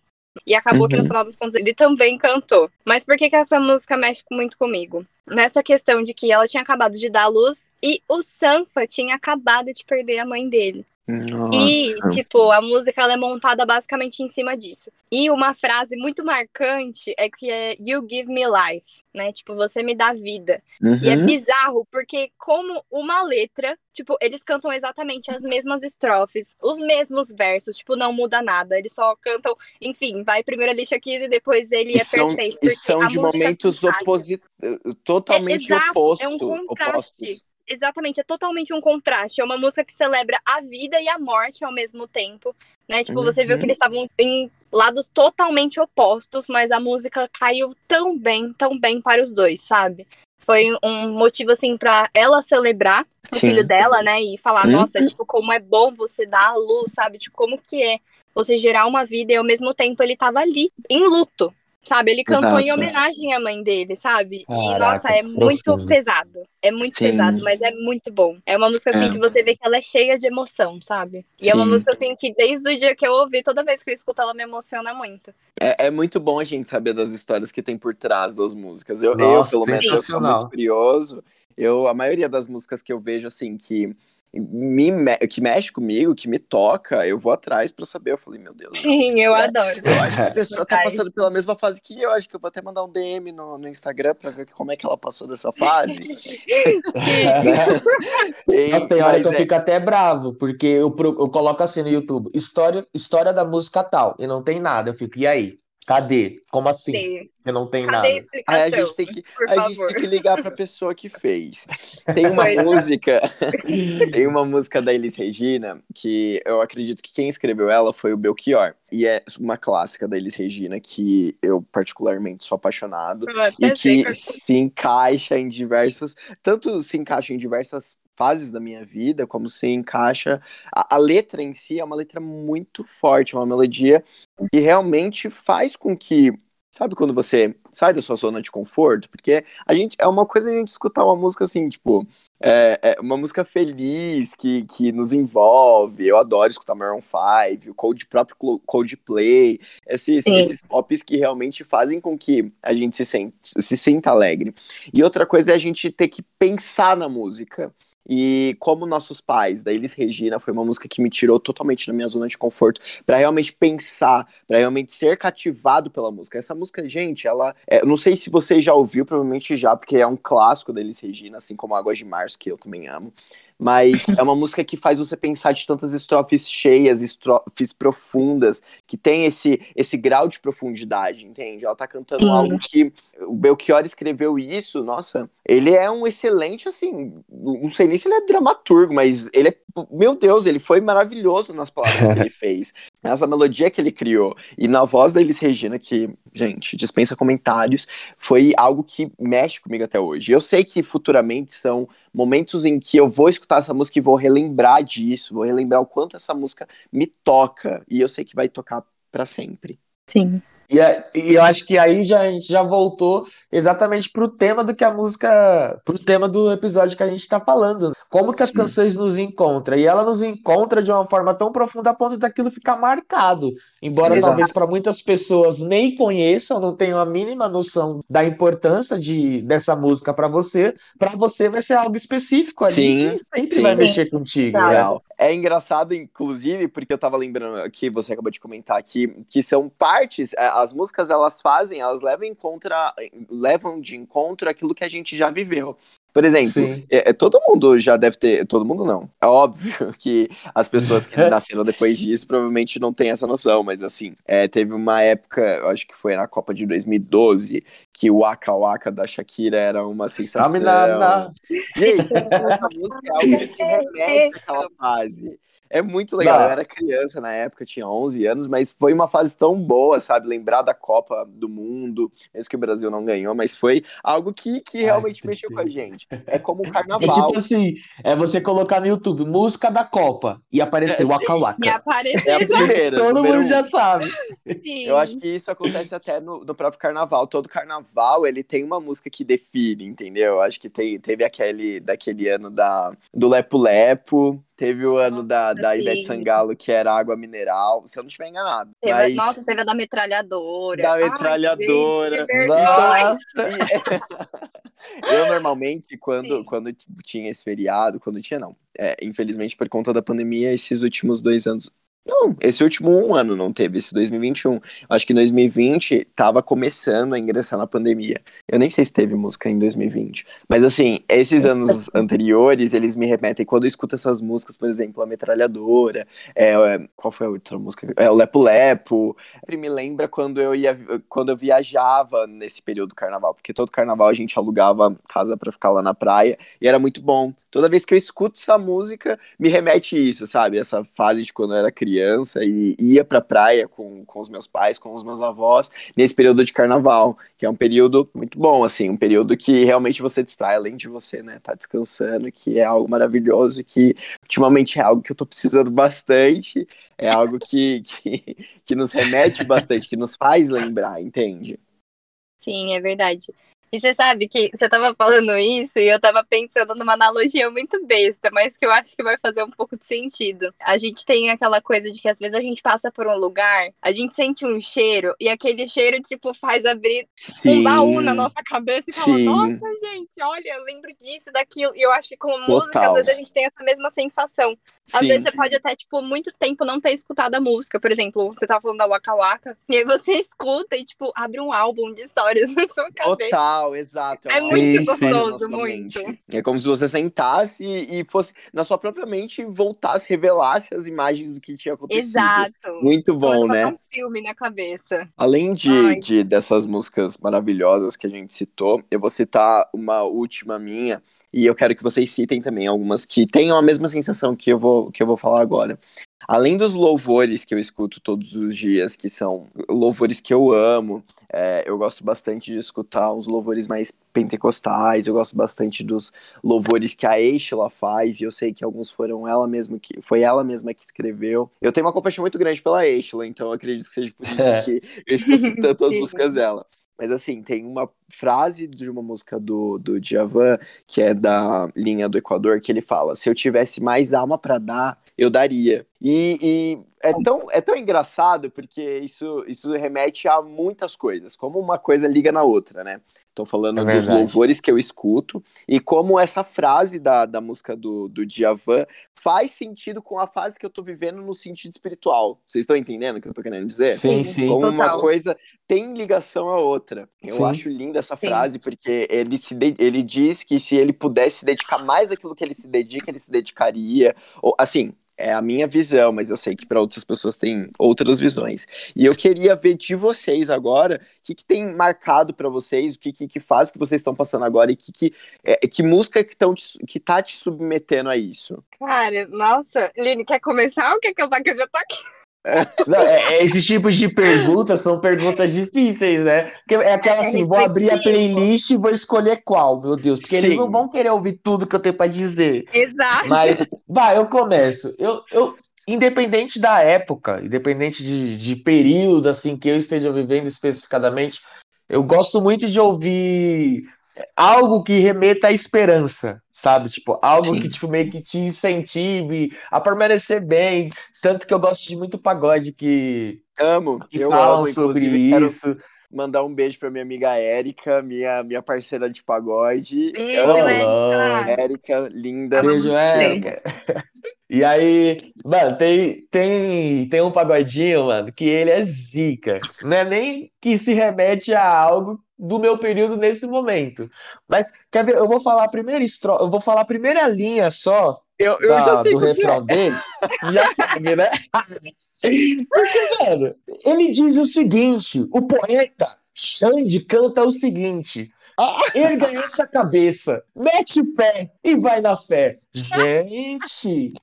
Speaker 2: E acabou que no
Speaker 3: Uhum.
Speaker 2: final das contas ele também cantou. Mas por que, que essa música mexe muito comigo? Nessa questão de que ela tinha acabado de dar à luz e o Sanfa tinha acabado de perder a mãe dele. E,
Speaker 3: Nossa.
Speaker 2: tipo, a música ela é montada basicamente em cima disso. E uma frase muito marcante é que é You give me life, né? Tipo, você me dá vida. E é
Speaker 3: Uhum.
Speaker 2: bizarro, porque como uma letra, tipo, eles cantam exatamente as mesmas estrofes, os mesmos versos, tipo, não muda nada. Eles só cantam, enfim, vai primeiro a Alicia Keys e depois ele
Speaker 3: E
Speaker 2: é
Speaker 3: são,
Speaker 2: perfeito.
Speaker 3: e são de
Speaker 2: música
Speaker 3: momentos oposi totalmente
Speaker 2: É, exato,
Speaker 3: oposto,
Speaker 2: é um contraste.
Speaker 3: opostos.
Speaker 2: Exatamente, é totalmente um contraste. É uma música que celebra a vida e a morte ao mesmo tempo. Né? Tipo, você viu
Speaker 3: Uhum.
Speaker 2: que eles estavam em lados totalmente opostos, mas a música caiu tão bem, tão bem para os dois, sabe? Foi um motivo, assim, pra ela celebrar o
Speaker 3: Sim.
Speaker 2: filho dela, né? E falar,
Speaker 3: Uhum.
Speaker 2: nossa, tipo, como é bom você dar a luz, sabe? Tipo, como que é você gerar uma vida e ao mesmo tempo ele tava ali, em luto, sabe? Ele cantou em
Speaker 3: Exato.
Speaker 2: homenagem à mãe dele, sabe? e,
Speaker 1: Caraca,
Speaker 2: nossa, é muito
Speaker 1: profundo.
Speaker 2: pesado. É muito
Speaker 3: Sim.
Speaker 2: pesado, mas é muito bom. É uma música, assim,
Speaker 3: É.
Speaker 2: que você vê que ela é cheia de emoção, sabe? E é uma
Speaker 3: Sim.
Speaker 2: música, assim, que desde o dia que eu ouvi, toda vez que eu escuto, ela me emociona muito.
Speaker 3: É, é muito bom a gente saber das histórias que tem por trás das músicas. Eu, eu
Speaker 1: Nossa,
Speaker 3: pelo menos, eu sou muito curioso. Eu, a maioria das músicas que eu vejo, assim, que me, que mexe comigo, que me toca, eu vou atrás para saber. Eu falei, meu Deus.
Speaker 2: Sim, eu adoro.
Speaker 3: Eu acho que a pessoa tá passando pela mesma fase que eu. Acho que eu vou até mandar um DM no, no Instagram para ver como é que ela passou dessa fase. [laughs]
Speaker 1: tem, Mas tem hora que eu é... fico até bravo, porque eu, eu coloco assim no YouTube, história, história da música tal, e não tem nada. Eu fico, e aí? Cadê? Como assim? Sim. Que não tem
Speaker 2: Cadê
Speaker 1: nada.
Speaker 3: Aí a gente tem que, a gente tem que ligar para a pessoa que fez. [laughs] Tem uma música, tem uma música da Elis Regina que eu acredito que quem escreveu ela foi o Belchior. E é uma clássica da Elis Regina que eu particularmente sou apaixonado e que se encaixa em diversas, tanto se encaixa em diversas fases da minha vida, como se encaixa. A, a, letra em si é uma letra muito forte, é uma melodia que realmente faz com que. Sabe quando você sai da sua zona de conforto? Porque a gente é uma coisa a gente escutar uma música assim, tipo, é, é uma música feliz que, que nos envolve. Eu adoro escutar Maroon 5, o Cold, próprio Coldplay, esses, esses pops que realmente fazem com que a gente se, sente, se sinta alegre. E outra coisa é a gente ter que pensar na música. E como nossos pais, da Elis Regina, foi uma música que me tirou totalmente da minha zona de conforto para realmente pensar, para realmente ser cativado pela música. Essa música, gente, ela, é, não sei se você já ouviu, provavelmente já, porque é um clássico da Elis Regina, assim como Águas de Março, que eu também amo mas é uma música que faz você pensar de tantas estrofes cheias, estrofes profundas, que tem esse, esse grau de profundidade, entende? Ela tá cantando algo que o Belchior escreveu isso, nossa, ele é um excelente, assim, não sei nem se ele é dramaturgo, mas ele é, meu Deus, ele foi maravilhoso nas palavras que [laughs] ele fez. Essa melodia que ele criou, e na voz da Elis Regina, que, gente, dispensa comentários, foi algo que mexe comigo até hoje. Eu sei que futuramente são momentos em que eu vou escutar essa música e vou relembrar disso, vou relembrar o quanto essa música me toca, e eu sei que vai tocar para sempre.
Speaker 2: Sim.
Speaker 1: E, e, eu acho que aí já, a gente já voltou exatamente pro tema do que a música. pro tema do episódio que a gente está falando. Como que as Sim. canções nos encontram. E ela nos encontra de uma forma tão profunda a ponto daquilo ficar marcado. Embora Exato. talvez para muitas pessoas nem conheçam, não tenham a mínima noção da importância de, dessa música para você, para você vai ser algo específico ali
Speaker 3: sim,
Speaker 1: que sempre
Speaker 3: sim.
Speaker 1: vai mexer contigo.
Speaker 3: Né? É engraçado, inclusive, porque eu tava lembrando aqui, você acabou de comentar aqui, que são partes, é, as músicas elas fazem, elas levam, em contra, levam de encontro aquilo que a gente já viveu. Por exemplo, é, é, todo mundo já deve ter. Todo mundo não. É óbvio [laughs] que as pessoas que [laughs] nasceram depois disso provavelmente não têm essa noção, mas assim, é, teve uma época, eu acho que foi na Copa de 2012, que o Waka Waka da Shakira era uma sensação. Gente, essa música é algo que [laughs] remete àquela fase. É muito legal. Eu era criança na época, tinha 11 anos, mas foi uma fase tão boa, sabe? Lembrar da Copa do Mundo, mesmo que o Brasil não ganhou, mas foi algo que, que realmente Ai, mexeu com a gente. É como o [laughs] carnaval.
Speaker 1: É tipo assim, é você colocar no YouTube música da Copa e aparecer é, o Waka Waka.
Speaker 2: E aparecer.
Speaker 3: É a primeira,
Speaker 1: Todo mundo um. já sabe.
Speaker 3: Sim. Eu acho que isso acontece até no, no próprio carnaval. Todo carnaval, ele tem uma música que define, entendeu? Acho que tem, teve aquele daquele ano da, do Lepo Lepo, Teve o ano da, da Ivete Sangalo, que era água mineral, se eu não estiver enganado.
Speaker 2: Teve, mas... Nossa, teve a da metralhadora.
Speaker 3: Da metralhadora. Ai, [laughs] [laughs] eu normalmente, quando, quando tinha esse feriado, quando tinha, não. É, infelizmente, por conta da pandemia, esses últimos dois anos não, esse último um ano não teve, esse 2021. Acho que 2020 tava começando a ingressar na pandemia. Eu nem sei se teve música em 2020. Mas assim, esses anos [laughs] anteriores, eles me remetem. Quando eu escuto essas músicas, por exemplo, a Metralhadora, é, qual foi a outra música? É o Lepo Lepo. Me lembra quando eu ia quando eu viajava nesse período do carnaval, porque todo carnaval a gente alugava casa para ficar lá na praia e era muito bom. Toda vez que eu escuto essa música, me remete isso, sabe? Essa fase de quando eu era criança e ia pra praia com, com os meus pais, com os meus avós, nesse período de carnaval, que é um período muito bom, assim, um período que realmente você distrai, além de você, né, tá descansando, que é algo maravilhoso, que ultimamente é algo que eu tô precisando bastante, é algo que, [laughs] que, que nos remete bastante, que nos faz lembrar, entende?
Speaker 2: Sim, é verdade. E você sabe que você tava falando isso e eu tava pensando numa analogia muito besta, mas que eu acho que vai fazer um pouco de sentido. A gente tem aquela coisa de que às vezes a gente passa por um lugar, a gente sente um cheiro e aquele cheiro, tipo, faz abrir
Speaker 3: Sim.
Speaker 2: um baú na nossa cabeça e fala,
Speaker 3: Sim.
Speaker 2: nossa, gente, olha, eu lembro disso, daquilo. E eu acho que com música,
Speaker 3: Total.
Speaker 2: às vezes a gente tem essa mesma sensação. Às
Speaker 3: Sim.
Speaker 2: vezes você pode até, tipo, muito tempo não ter escutado a música. Por exemplo, você tava falando da Waka Waka, e aí você [laughs] escuta e, tipo, abre um álbum de histórias na sua cabeça.
Speaker 3: Total, exato.
Speaker 2: É
Speaker 3: uma
Speaker 1: muito
Speaker 2: gostoso, muito.
Speaker 3: mente. É como se você sentasse e, e fosse na sua própria mente e voltasse, revelasse as imagens do que tinha acontecido.
Speaker 2: Exato.
Speaker 3: Muito bom, né?
Speaker 2: um filme na cabeça.
Speaker 3: Além de, de dessas músicas maravilhosas que a gente citou, eu vou citar uma última minha e eu quero que vocês citem também algumas que tenham a mesma sensação que eu vou, que eu vou falar agora. Além dos louvores que eu escuto todos os dias, que são louvores que eu amo, é, eu gosto bastante de escutar uns louvores mais pentecostais, eu gosto bastante dos louvores que a Eichela faz, e eu sei que alguns foram ela mesma que foi ela mesma que escreveu. Eu tenho uma compaixão muito grande pela Eichela, então eu acredito que seja por isso
Speaker 1: É.
Speaker 3: que eu escuto [laughs] tanto as músicas dela. Mas assim, tem uma frase de uma música do, do Djavan, que é da linha do Equador, que ele fala: Se eu tivesse mais alma pra dar, eu daria. E, e é, tão, é tão engraçado porque isso, isso remete a muitas coisas, como uma coisa liga na outra, né? Tô falando
Speaker 1: É
Speaker 3: dos louvores que eu escuto e como essa frase da, da música do, do Djavan faz sentido com a fase que eu tô vivendo no sentido espiritual. Vocês estão entendendo o que eu tô querendo dizer?
Speaker 1: Sim,
Speaker 2: Sim.
Speaker 1: sim.
Speaker 3: Como uma
Speaker 2: Total.
Speaker 3: coisa tem ligação à outra. Eu
Speaker 1: Sim.
Speaker 3: acho linda essa
Speaker 2: Sim.
Speaker 3: frase, porque ele, se de- ele diz que se ele pudesse se dedicar mais daquilo que ele se dedica, ele se dedicaria. Ou, assim, é a minha visão, mas eu sei que para outras pessoas tem outras visões. E eu queria ver de vocês agora o que, que tem marcado para vocês, o que, que, que faz que vocês estão passando agora e que, que, é, que música que, tão te- que tá te submetendo a isso.
Speaker 2: Cara, nossa. Line, quer começar ou quer que eu? Que eu já tô aqui.
Speaker 1: Não, é- é esses tipos de perguntas são perguntas difíceis, né? Porque é aquela
Speaker 2: É
Speaker 1: assim, vou abrir a playlist e vou escolher qual, meu Deus. Porque eles
Speaker 3: Sim.
Speaker 1: não vão querer ouvir tudo que eu tenho pra dizer.
Speaker 2: Exato.
Speaker 1: Mas, vai, eu começo. Eu, eu, independente da época, independente de, de período, assim, que eu esteja vivendo especificadamente, eu gosto muito de ouvir algo que remeta à esperança, sabe? Tipo, algo
Speaker 3: Sim.
Speaker 1: que, tipo, meio que te incentive a permanecer bem. Tanto que eu gosto de muito pagode que,
Speaker 3: Amo,
Speaker 1: que
Speaker 3: eu
Speaker 1: falam
Speaker 3: amo,
Speaker 1: sobre isso.
Speaker 3: mandar um beijo pra minha amiga Érica, minha, minha parceira de pagode.
Speaker 2: Beijo,
Speaker 3: Amo
Speaker 2: Érica.
Speaker 3: Érica, linda.
Speaker 1: Beijo. Érica. [laughs] E aí, mano, tem, tem, tem um pagodinho, mano, que ele é zica. Não é nem que se remete a algo do meu período nesse momento. Mas, quer ver, eu vou falar a primeira estro... eu vou falar a primeira linha só
Speaker 3: Eu, eu
Speaker 1: da-
Speaker 3: já sei
Speaker 1: do
Speaker 3: é.
Speaker 1: refrão dele. Já sabe, né? [laughs] Porque, mano, ele diz o seguinte: o poeta Xande canta o seguinte. [laughs] Erga essa cabeça, mete o pé e vai na fé. Gente,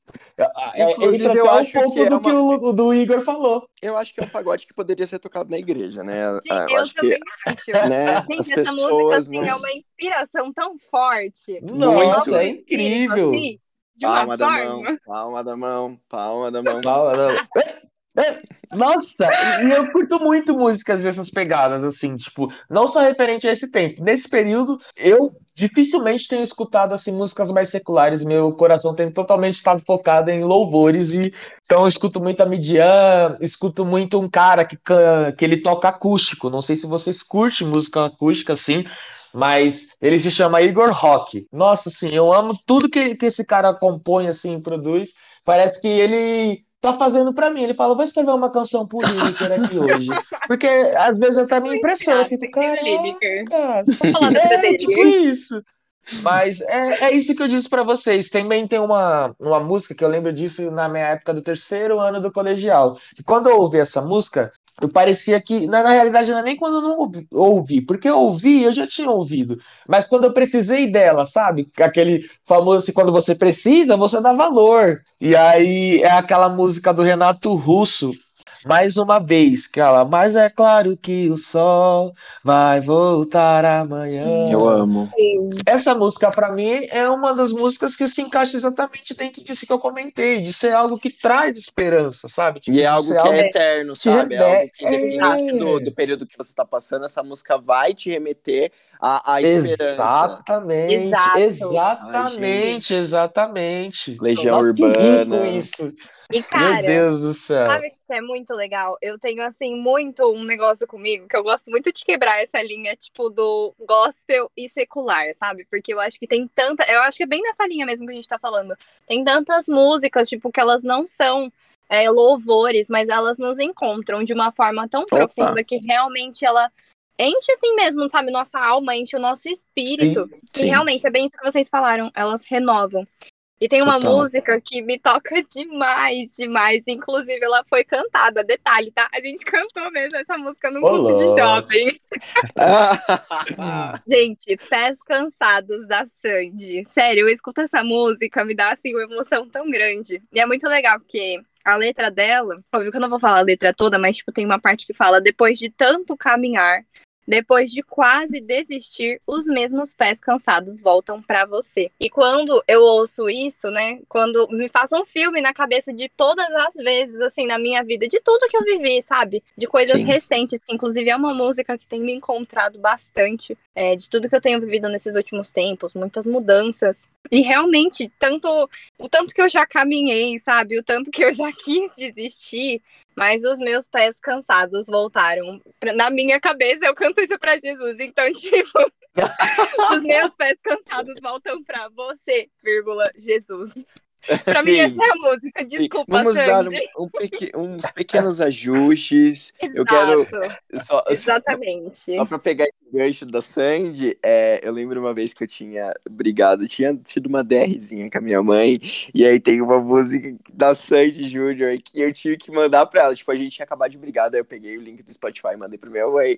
Speaker 1: é,
Speaker 3: Inclusive,
Speaker 1: entra
Speaker 3: eu
Speaker 1: até um
Speaker 3: acho
Speaker 1: pouco
Speaker 3: que é
Speaker 1: do
Speaker 3: uma-
Speaker 1: que o do Igor falou.
Speaker 3: Eu acho que é um pagode que poderia ser tocado na igreja, né?
Speaker 2: Gente,
Speaker 3: Ah,
Speaker 2: eu,
Speaker 3: acho
Speaker 2: também
Speaker 3: que,
Speaker 2: acho.
Speaker 3: né, as
Speaker 2: Gente, essa música,
Speaker 3: pessoas
Speaker 2: assim,
Speaker 3: não...
Speaker 2: é uma inspiração tão forte.
Speaker 1: Nossa, é
Speaker 2: espírito,
Speaker 1: incrível.
Speaker 2: assim, de uma
Speaker 3: Palma da
Speaker 2: forma.
Speaker 3: mão, palma da mão, palma da mão.
Speaker 1: Fala, não. É, é, Nossa, e eu curto muito músicas dessas pegadas, assim, tipo, não só referente a esse tempo. Nesse período, eu dificilmente tenho escutado, assim, músicas mais seculares. Meu coração tem totalmente estado focado em louvores, e então eu escuto muito a Midian, escuto muito um cara que, que ele toca acústico. Não sei se vocês curtem música acústica, assim, mas ele se chama Igor Rock. Nossa, assim, eu amo tudo que, que esse cara compõe, assim, produz. Parece que ele tá fazendo pra mim. Ele fala, vou escrever uma canção pro Lineker aqui hoje. Porque às vezes até me impressiona. Eu fico, caraca. É, tipo isso. Mas é, é isso que eu disse pra vocês. Também tem uma, uma música que eu lembro disso na minha época do terceiro ano do colegial. E quando eu ouvi essa música, eu parecia que, na, na realidade, não é nem quando eu não ouvi, ouvi, porque eu ouvi, eu já tinha ouvido. Mas quando eu precisei dela, sabe? Aquele famoso, assim, quando você precisa, você dá valor. E aí é aquela música do Renato Russo, mais uma vez, que ela, mas é claro que o sol vai voltar amanhã.
Speaker 3: Eu amo.
Speaker 1: Essa música, pra mim, é uma das músicas que se encaixa exatamente dentro disso que eu comentei, de ser algo que traz esperança, sabe? Tipo,
Speaker 3: E é algo que é eterno,
Speaker 1: te
Speaker 3: sabe? É algo que, independente
Speaker 1: É.
Speaker 3: do, do período que você tá passando, essa música vai te remeter à esperança.
Speaker 1: Exatamente,
Speaker 2: Exato.
Speaker 1: exatamente, exatamente.
Speaker 3: Legião
Speaker 1: Nossa,
Speaker 3: Urbana.
Speaker 1: isso.
Speaker 2: E, cara,
Speaker 1: Meu Deus do céu.
Speaker 2: Sabe o que é muito legal? Eu tenho, assim, muito um negócio comigo que eu gosto muito de quebrar essa linha, tipo, do gospel e secular, sabe? Porque eu acho que tem tanta. Eu acho que é bem nessa linha mesmo que a gente tá falando. Tem tantas músicas, tipo, que elas não são é, louvores, mas elas nos encontram de uma forma tão
Speaker 3: Opa.
Speaker 2: profunda que realmente ela enche assim mesmo, sabe? Nossa alma, enche o nosso espírito. E
Speaker 3: Sim.
Speaker 2: realmente é bem isso que vocês falaram, elas renovam. E tem uma
Speaker 3: Total.
Speaker 2: música que me toca [laughs] demais, demais. Inclusive, ela foi cantada. Detalhe, tá? A gente [laughs] cantou mesmo essa música num culto de jovens. [laughs] Gente, Pés Cansados da Sandy. Sério, eu escuto essa música, me dá assim uma emoção tão grande. E é muito legal, porque a letra dela, óbvio que eu não vou falar a letra toda, mas tipo, tem uma parte que fala: depois de tanto caminhar, depois de quase desistir, os mesmos pés cansados voltam pra você. E quando eu ouço isso, né? Quando me faça um filme na cabeça de todas as vezes, assim, na minha vida, de tudo que eu vivi, sabe? De coisas
Speaker 3: Sim.
Speaker 2: recentes, que inclusive é uma música que tem me encontrado bastante é, de tudo que eu tenho vivido nesses últimos tempos, muitas mudanças. E realmente, tanto o tanto que eu já caminhei, sabe? O tanto que eu já [laughs] quis desistir, mas os meus pés cansados voltaram. Na minha cabeça, eu canto isso pra Jesus. Então, [laughs] tipo, [laughs] os meus pés cansados voltam pra você, vírgula, Jesus. [laughs] Pra mim,
Speaker 3: Sim.
Speaker 2: essa é a música.
Speaker 3: sim.
Speaker 2: Desculpa,
Speaker 3: Vamos dar um, um peque- uns pequenos ajustes. Eu quero só,
Speaker 2: Exatamente.
Speaker 3: Só pra pegar esse gancho da Sandy, é, eu lembro uma vez que eu tinha brigado, tinha tido uma DRzinha com a minha mãe, e aí tem uma música da Sandy Júnior que eu tive que mandar pra ela. Tipo, a gente tinha acabado de brigar, daí eu peguei o link do Spotify e mandei pra minha mãe.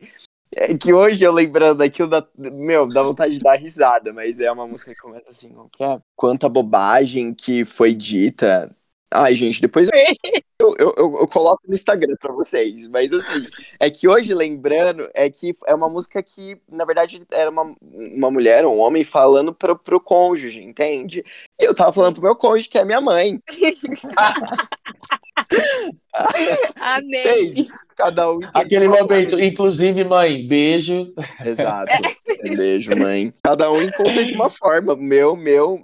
Speaker 3: É que hoje eu lembrando daquilo, dá, meu, dá vontade de dar risada, mas é uma música que começa assim, que é? Quanta bobagem que foi dita. Ai, gente, depois [laughs] eu, eu, eu, eu coloco no Instagram pra vocês, mas assim, é que hoje, lembrando, é que é uma música que, na verdade, era uma, uma mulher, um homem falando pro, pro cônjuge, entende? E eu tava falando pro meu cônjuge, que é minha mãe. [laughs]
Speaker 2: Amém.
Speaker 3: Entende? Cada um
Speaker 1: Aquele momento, inclusive, mãe, beijo.
Speaker 3: Exato. Beijo, mãe. Cada um encontra de uma forma. Meu, meu,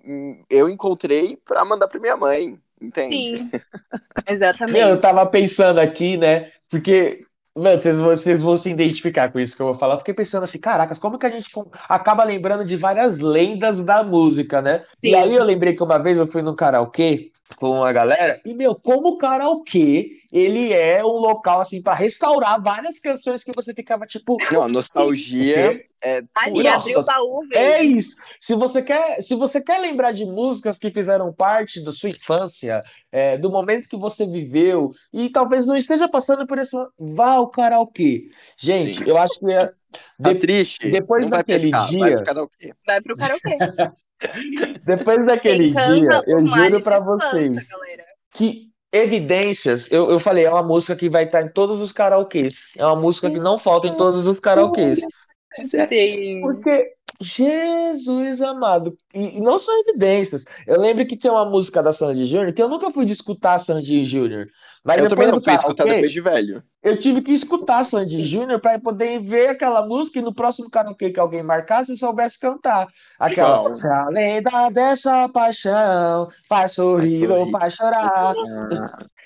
Speaker 3: eu encontrei pra mandar pra minha mãe. Entende?
Speaker 2: Sim. [laughs] Exatamente.
Speaker 1: Meu, eu tava pensando aqui, né? Porque, mano, vocês, vão- vocês vão se identificar com isso que eu vou falar. Eu fiquei pensando assim, caracas, como que a gente acaba lembrando de várias lendas da música, né? E
Speaker 2: Sim.
Speaker 1: aí eu lembrei que uma vez eu fui num karaokê com uma galera, e, meu, como o karaokê, ele é um local, assim, pra restaurar várias canções que você ficava, tipo,
Speaker 3: Não, nostalgia é
Speaker 2: Ali abriu o baú, velho.
Speaker 1: É isso. Se você quer, se você quer lembrar de músicas que fizeram parte da sua infância, é, do momento que você viveu, e talvez não esteja passando por esse, vá ao karaokê. Gente,
Speaker 3: Sim.
Speaker 1: eu acho que é-
Speaker 3: Tá
Speaker 1: de-
Speaker 3: triste?
Speaker 1: depois
Speaker 3: não vai
Speaker 1: daquele
Speaker 3: pescar, vai
Speaker 1: dia-
Speaker 3: pro karaokê.
Speaker 2: Vai pro karaokê. [laughs] [laughs]
Speaker 1: depois daquele dia, eu juro pra
Speaker 2: espanta,
Speaker 1: vocês que Evidências, eu, eu falei, é uma música que vai estar em todos os karaokês. É uma música que não falta em todos os karaokês.
Speaker 3: É.
Speaker 2: Sim.
Speaker 1: Porque, Jesus amado, e, e não só evidências. Eu lembro que tinha uma música da Sandy Júnior que eu nunca fui de escutar Sandy Júnior. Mas
Speaker 3: eu também não fui escutar
Speaker 1: karaokê,
Speaker 3: depois de velho.
Speaker 1: eu tive que escutar Sandy Júnior para poder ver aquela música e no próximo karaokê que alguém marcasse eu soubesse cantar. Aquela. Se a lenda dessa paixão faz sorrir ou faz chorar.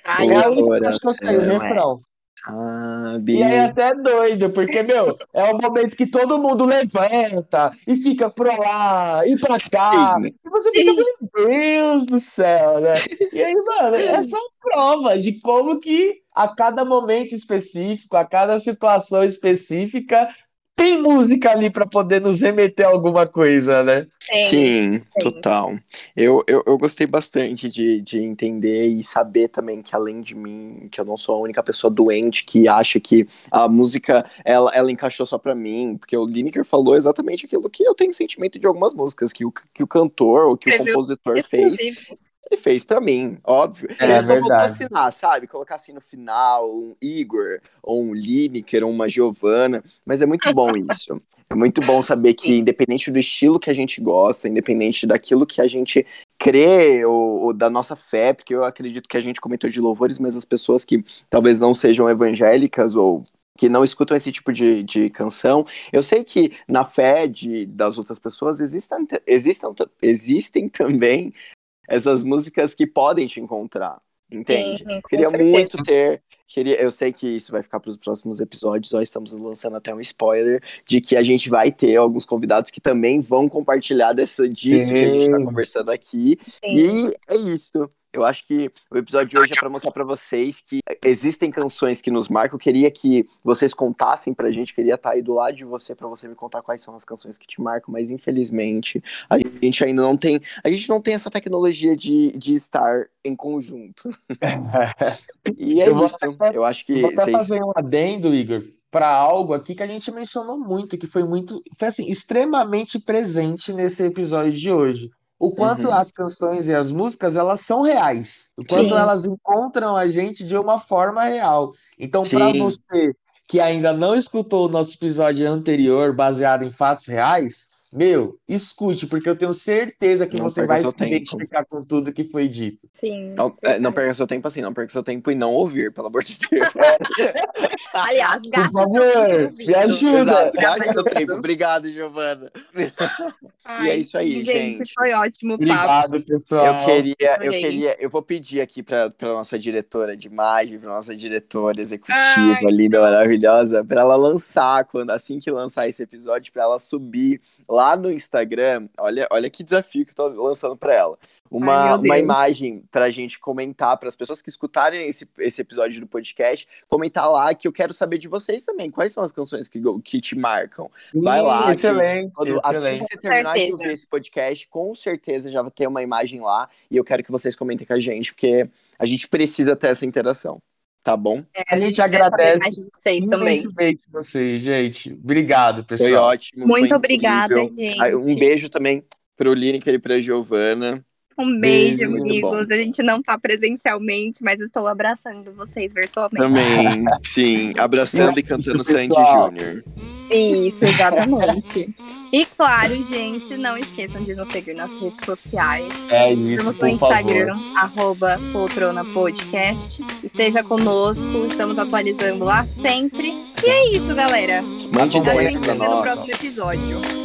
Speaker 2: Ai,
Speaker 1: É a
Speaker 2: eu-
Speaker 1: única que eu sei, o
Speaker 3: coração, é.
Speaker 1: refrão.
Speaker 3: Sabe?
Speaker 1: E aí até é doido, porque, meu, é o momento que todo mundo levanta e fica pra lá e pra cá.
Speaker 3: Sim.
Speaker 1: E você fica, meu Deus do céu, né? E aí, mano, é só [laughs] prova de como que a cada momento específico, a cada situação específica, tem música ali pra poder nos remeter a alguma coisa, né?
Speaker 2: Tem.
Speaker 3: Sim, total. Eu, eu, eu gostei bastante de, de entender e saber também que além de mim, que eu não sou a única pessoa doente que acha que a música ela, ela encaixou só pra mim, porque o Lineker falou exatamente aquilo que eu tenho sentimento de algumas músicas, que o, que o cantor ou que o compositor fez. Ele fez pra mim, óbvio.
Speaker 1: É,
Speaker 3: ele só
Speaker 1: verdade.
Speaker 3: voltou a assinar, sabe? Colocar assim no final um Igor, ou um Lineker, ou uma Giovanna. Mas é muito bom isso. É muito bom saber que, independente do estilo que a gente gosta, independente daquilo que a gente crê ou, ou da nossa fé, porque eu acredito que a gente comentou de louvores, mas as pessoas que talvez não sejam evangélicas ou que não escutam esse tipo de, de canção, eu sei que na fé de, das outras pessoas existem, existem, existem também essas músicas que podem te encontrar, entende?
Speaker 2: Sim,
Speaker 3: Queria
Speaker 2: certeza.
Speaker 3: muito ter. Queria, eu sei que isso vai ficar para os próximos episódios, ó, estamos lançando até um spoiler de que a gente vai ter alguns convidados que também vão compartilhar dessa, disso que a gente está
Speaker 1: Sim.
Speaker 3: conversando aqui.
Speaker 2: Sim.
Speaker 3: E é isso. Eu acho que o episódio de hoje é para mostrar para vocês que existem canções que nos marcam. Eu queria que vocês contassem pra gente, queria estar aí do lado de você para você me contar quais são as canções que te marcam, mas infelizmente a gente ainda não tem, a gente não tem essa tecnologia de, de estar em conjunto. [laughs] E é
Speaker 1: Eu vou até-
Speaker 3: Eu acho que
Speaker 1: Vou até
Speaker 3: vocês
Speaker 1: fazer um adendo, Igor, para algo aqui que a gente mencionou muito, que foi muito, foi assim, extremamente presente nesse episódio de hoje. O quanto
Speaker 3: Uhum.
Speaker 1: as canções e as músicas, elas são reais. O quanto
Speaker 2: Sim.
Speaker 1: elas encontram a gente de uma forma real. Então, para você que ainda não escutou o nosso episódio anterior, baseado em fatos reais, meu, escute, porque eu tenho certeza que
Speaker 3: Não
Speaker 1: você vai se
Speaker 3: tempo.
Speaker 1: identificar com tudo que foi dito.
Speaker 2: Sim.
Speaker 3: não, é, não perca seu tempo assim, não perca seu tempo e não ouvir, pelo amor de Deus. [laughs]
Speaker 2: Aliás,
Speaker 1: Por
Speaker 2: gaste seu
Speaker 1: favor,
Speaker 2: tempo
Speaker 1: me ajuda.
Speaker 3: Exato, gaste seu tempo. Obrigado, Giovana.
Speaker 2: Ai,
Speaker 3: E é isso aí,
Speaker 2: gente.
Speaker 3: gente.
Speaker 2: Foi ótimo o papo.
Speaker 1: Obrigado, pessoal.
Speaker 3: Eu queria, eu queria, eu vou pedir aqui para para nossa diretora de imagem, para nossa diretora executiva,
Speaker 2: Ai,
Speaker 3: linda, maravilhosa, para ela lançar quando assim que lançar esse episódio, para ela subir lá no Instagram. Olha, olha que desafio que eu tô lançando para ela. Uma,
Speaker 2: Ai,
Speaker 3: uma imagem pra gente comentar, para as pessoas que escutarem esse, esse episódio do podcast, comentar lá que eu quero saber de vocês também. Quais são as canções que, que te marcam? Vai lá, que
Speaker 1: Excelente,
Speaker 3: Quando, assim que
Speaker 1: excelente.
Speaker 3: você terminar de ouvir esse podcast, com certeza já vai ter uma imagem lá e eu quero que vocês comentem com a gente, porque a gente precisa ter essa interação, tá bom?
Speaker 2: É,
Speaker 1: A gente agradece
Speaker 2: mais de vocês também.
Speaker 1: Imensamente vocês, gente. Obrigado, pessoal.
Speaker 3: Foi ótimo.
Speaker 2: Muito
Speaker 3: foi
Speaker 2: obrigada,
Speaker 3: incrível.
Speaker 2: gente.
Speaker 3: Ah, Um beijo também pro Lineker e pra Giovana.
Speaker 2: Um beijo,
Speaker 1: Beijo,
Speaker 2: amigos. A gente não tá presencialmente, mas estou abraçando vocês virtualmente.
Speaker 3: Também, [laughs] sim, abraçando e cantando Sandy. Júnior.
Speaker 2: Isso, [laughs] exatamente. e claro, gente, não esqueçam de nos seguir nas redes sociais.
Speaker 1: É isso,
Speaker 2: Estamos no
Speaker 1: por
Speaker 2: Instagram,
Speaker 1: favor.
Speaker 2: arroba Poltrona Podcast. Esteja conosco, estamos atualizando lá sempre. E é isso, galera.
Speaker 3: Mande
Speaker 2: A
Speaker 3: ideias
Speaker 2: gente
Speaker 3: pra
Speaker 2: se vê no
Speaker 3: nós.
Speaker 2: próximo episódio.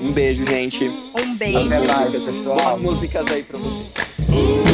Speaker 3: Um beijo, gente.
Speaker 2: Um beijo.
Speaker 1: Até pessoal.
Speaker 3: Boas músicas aí pra vocês.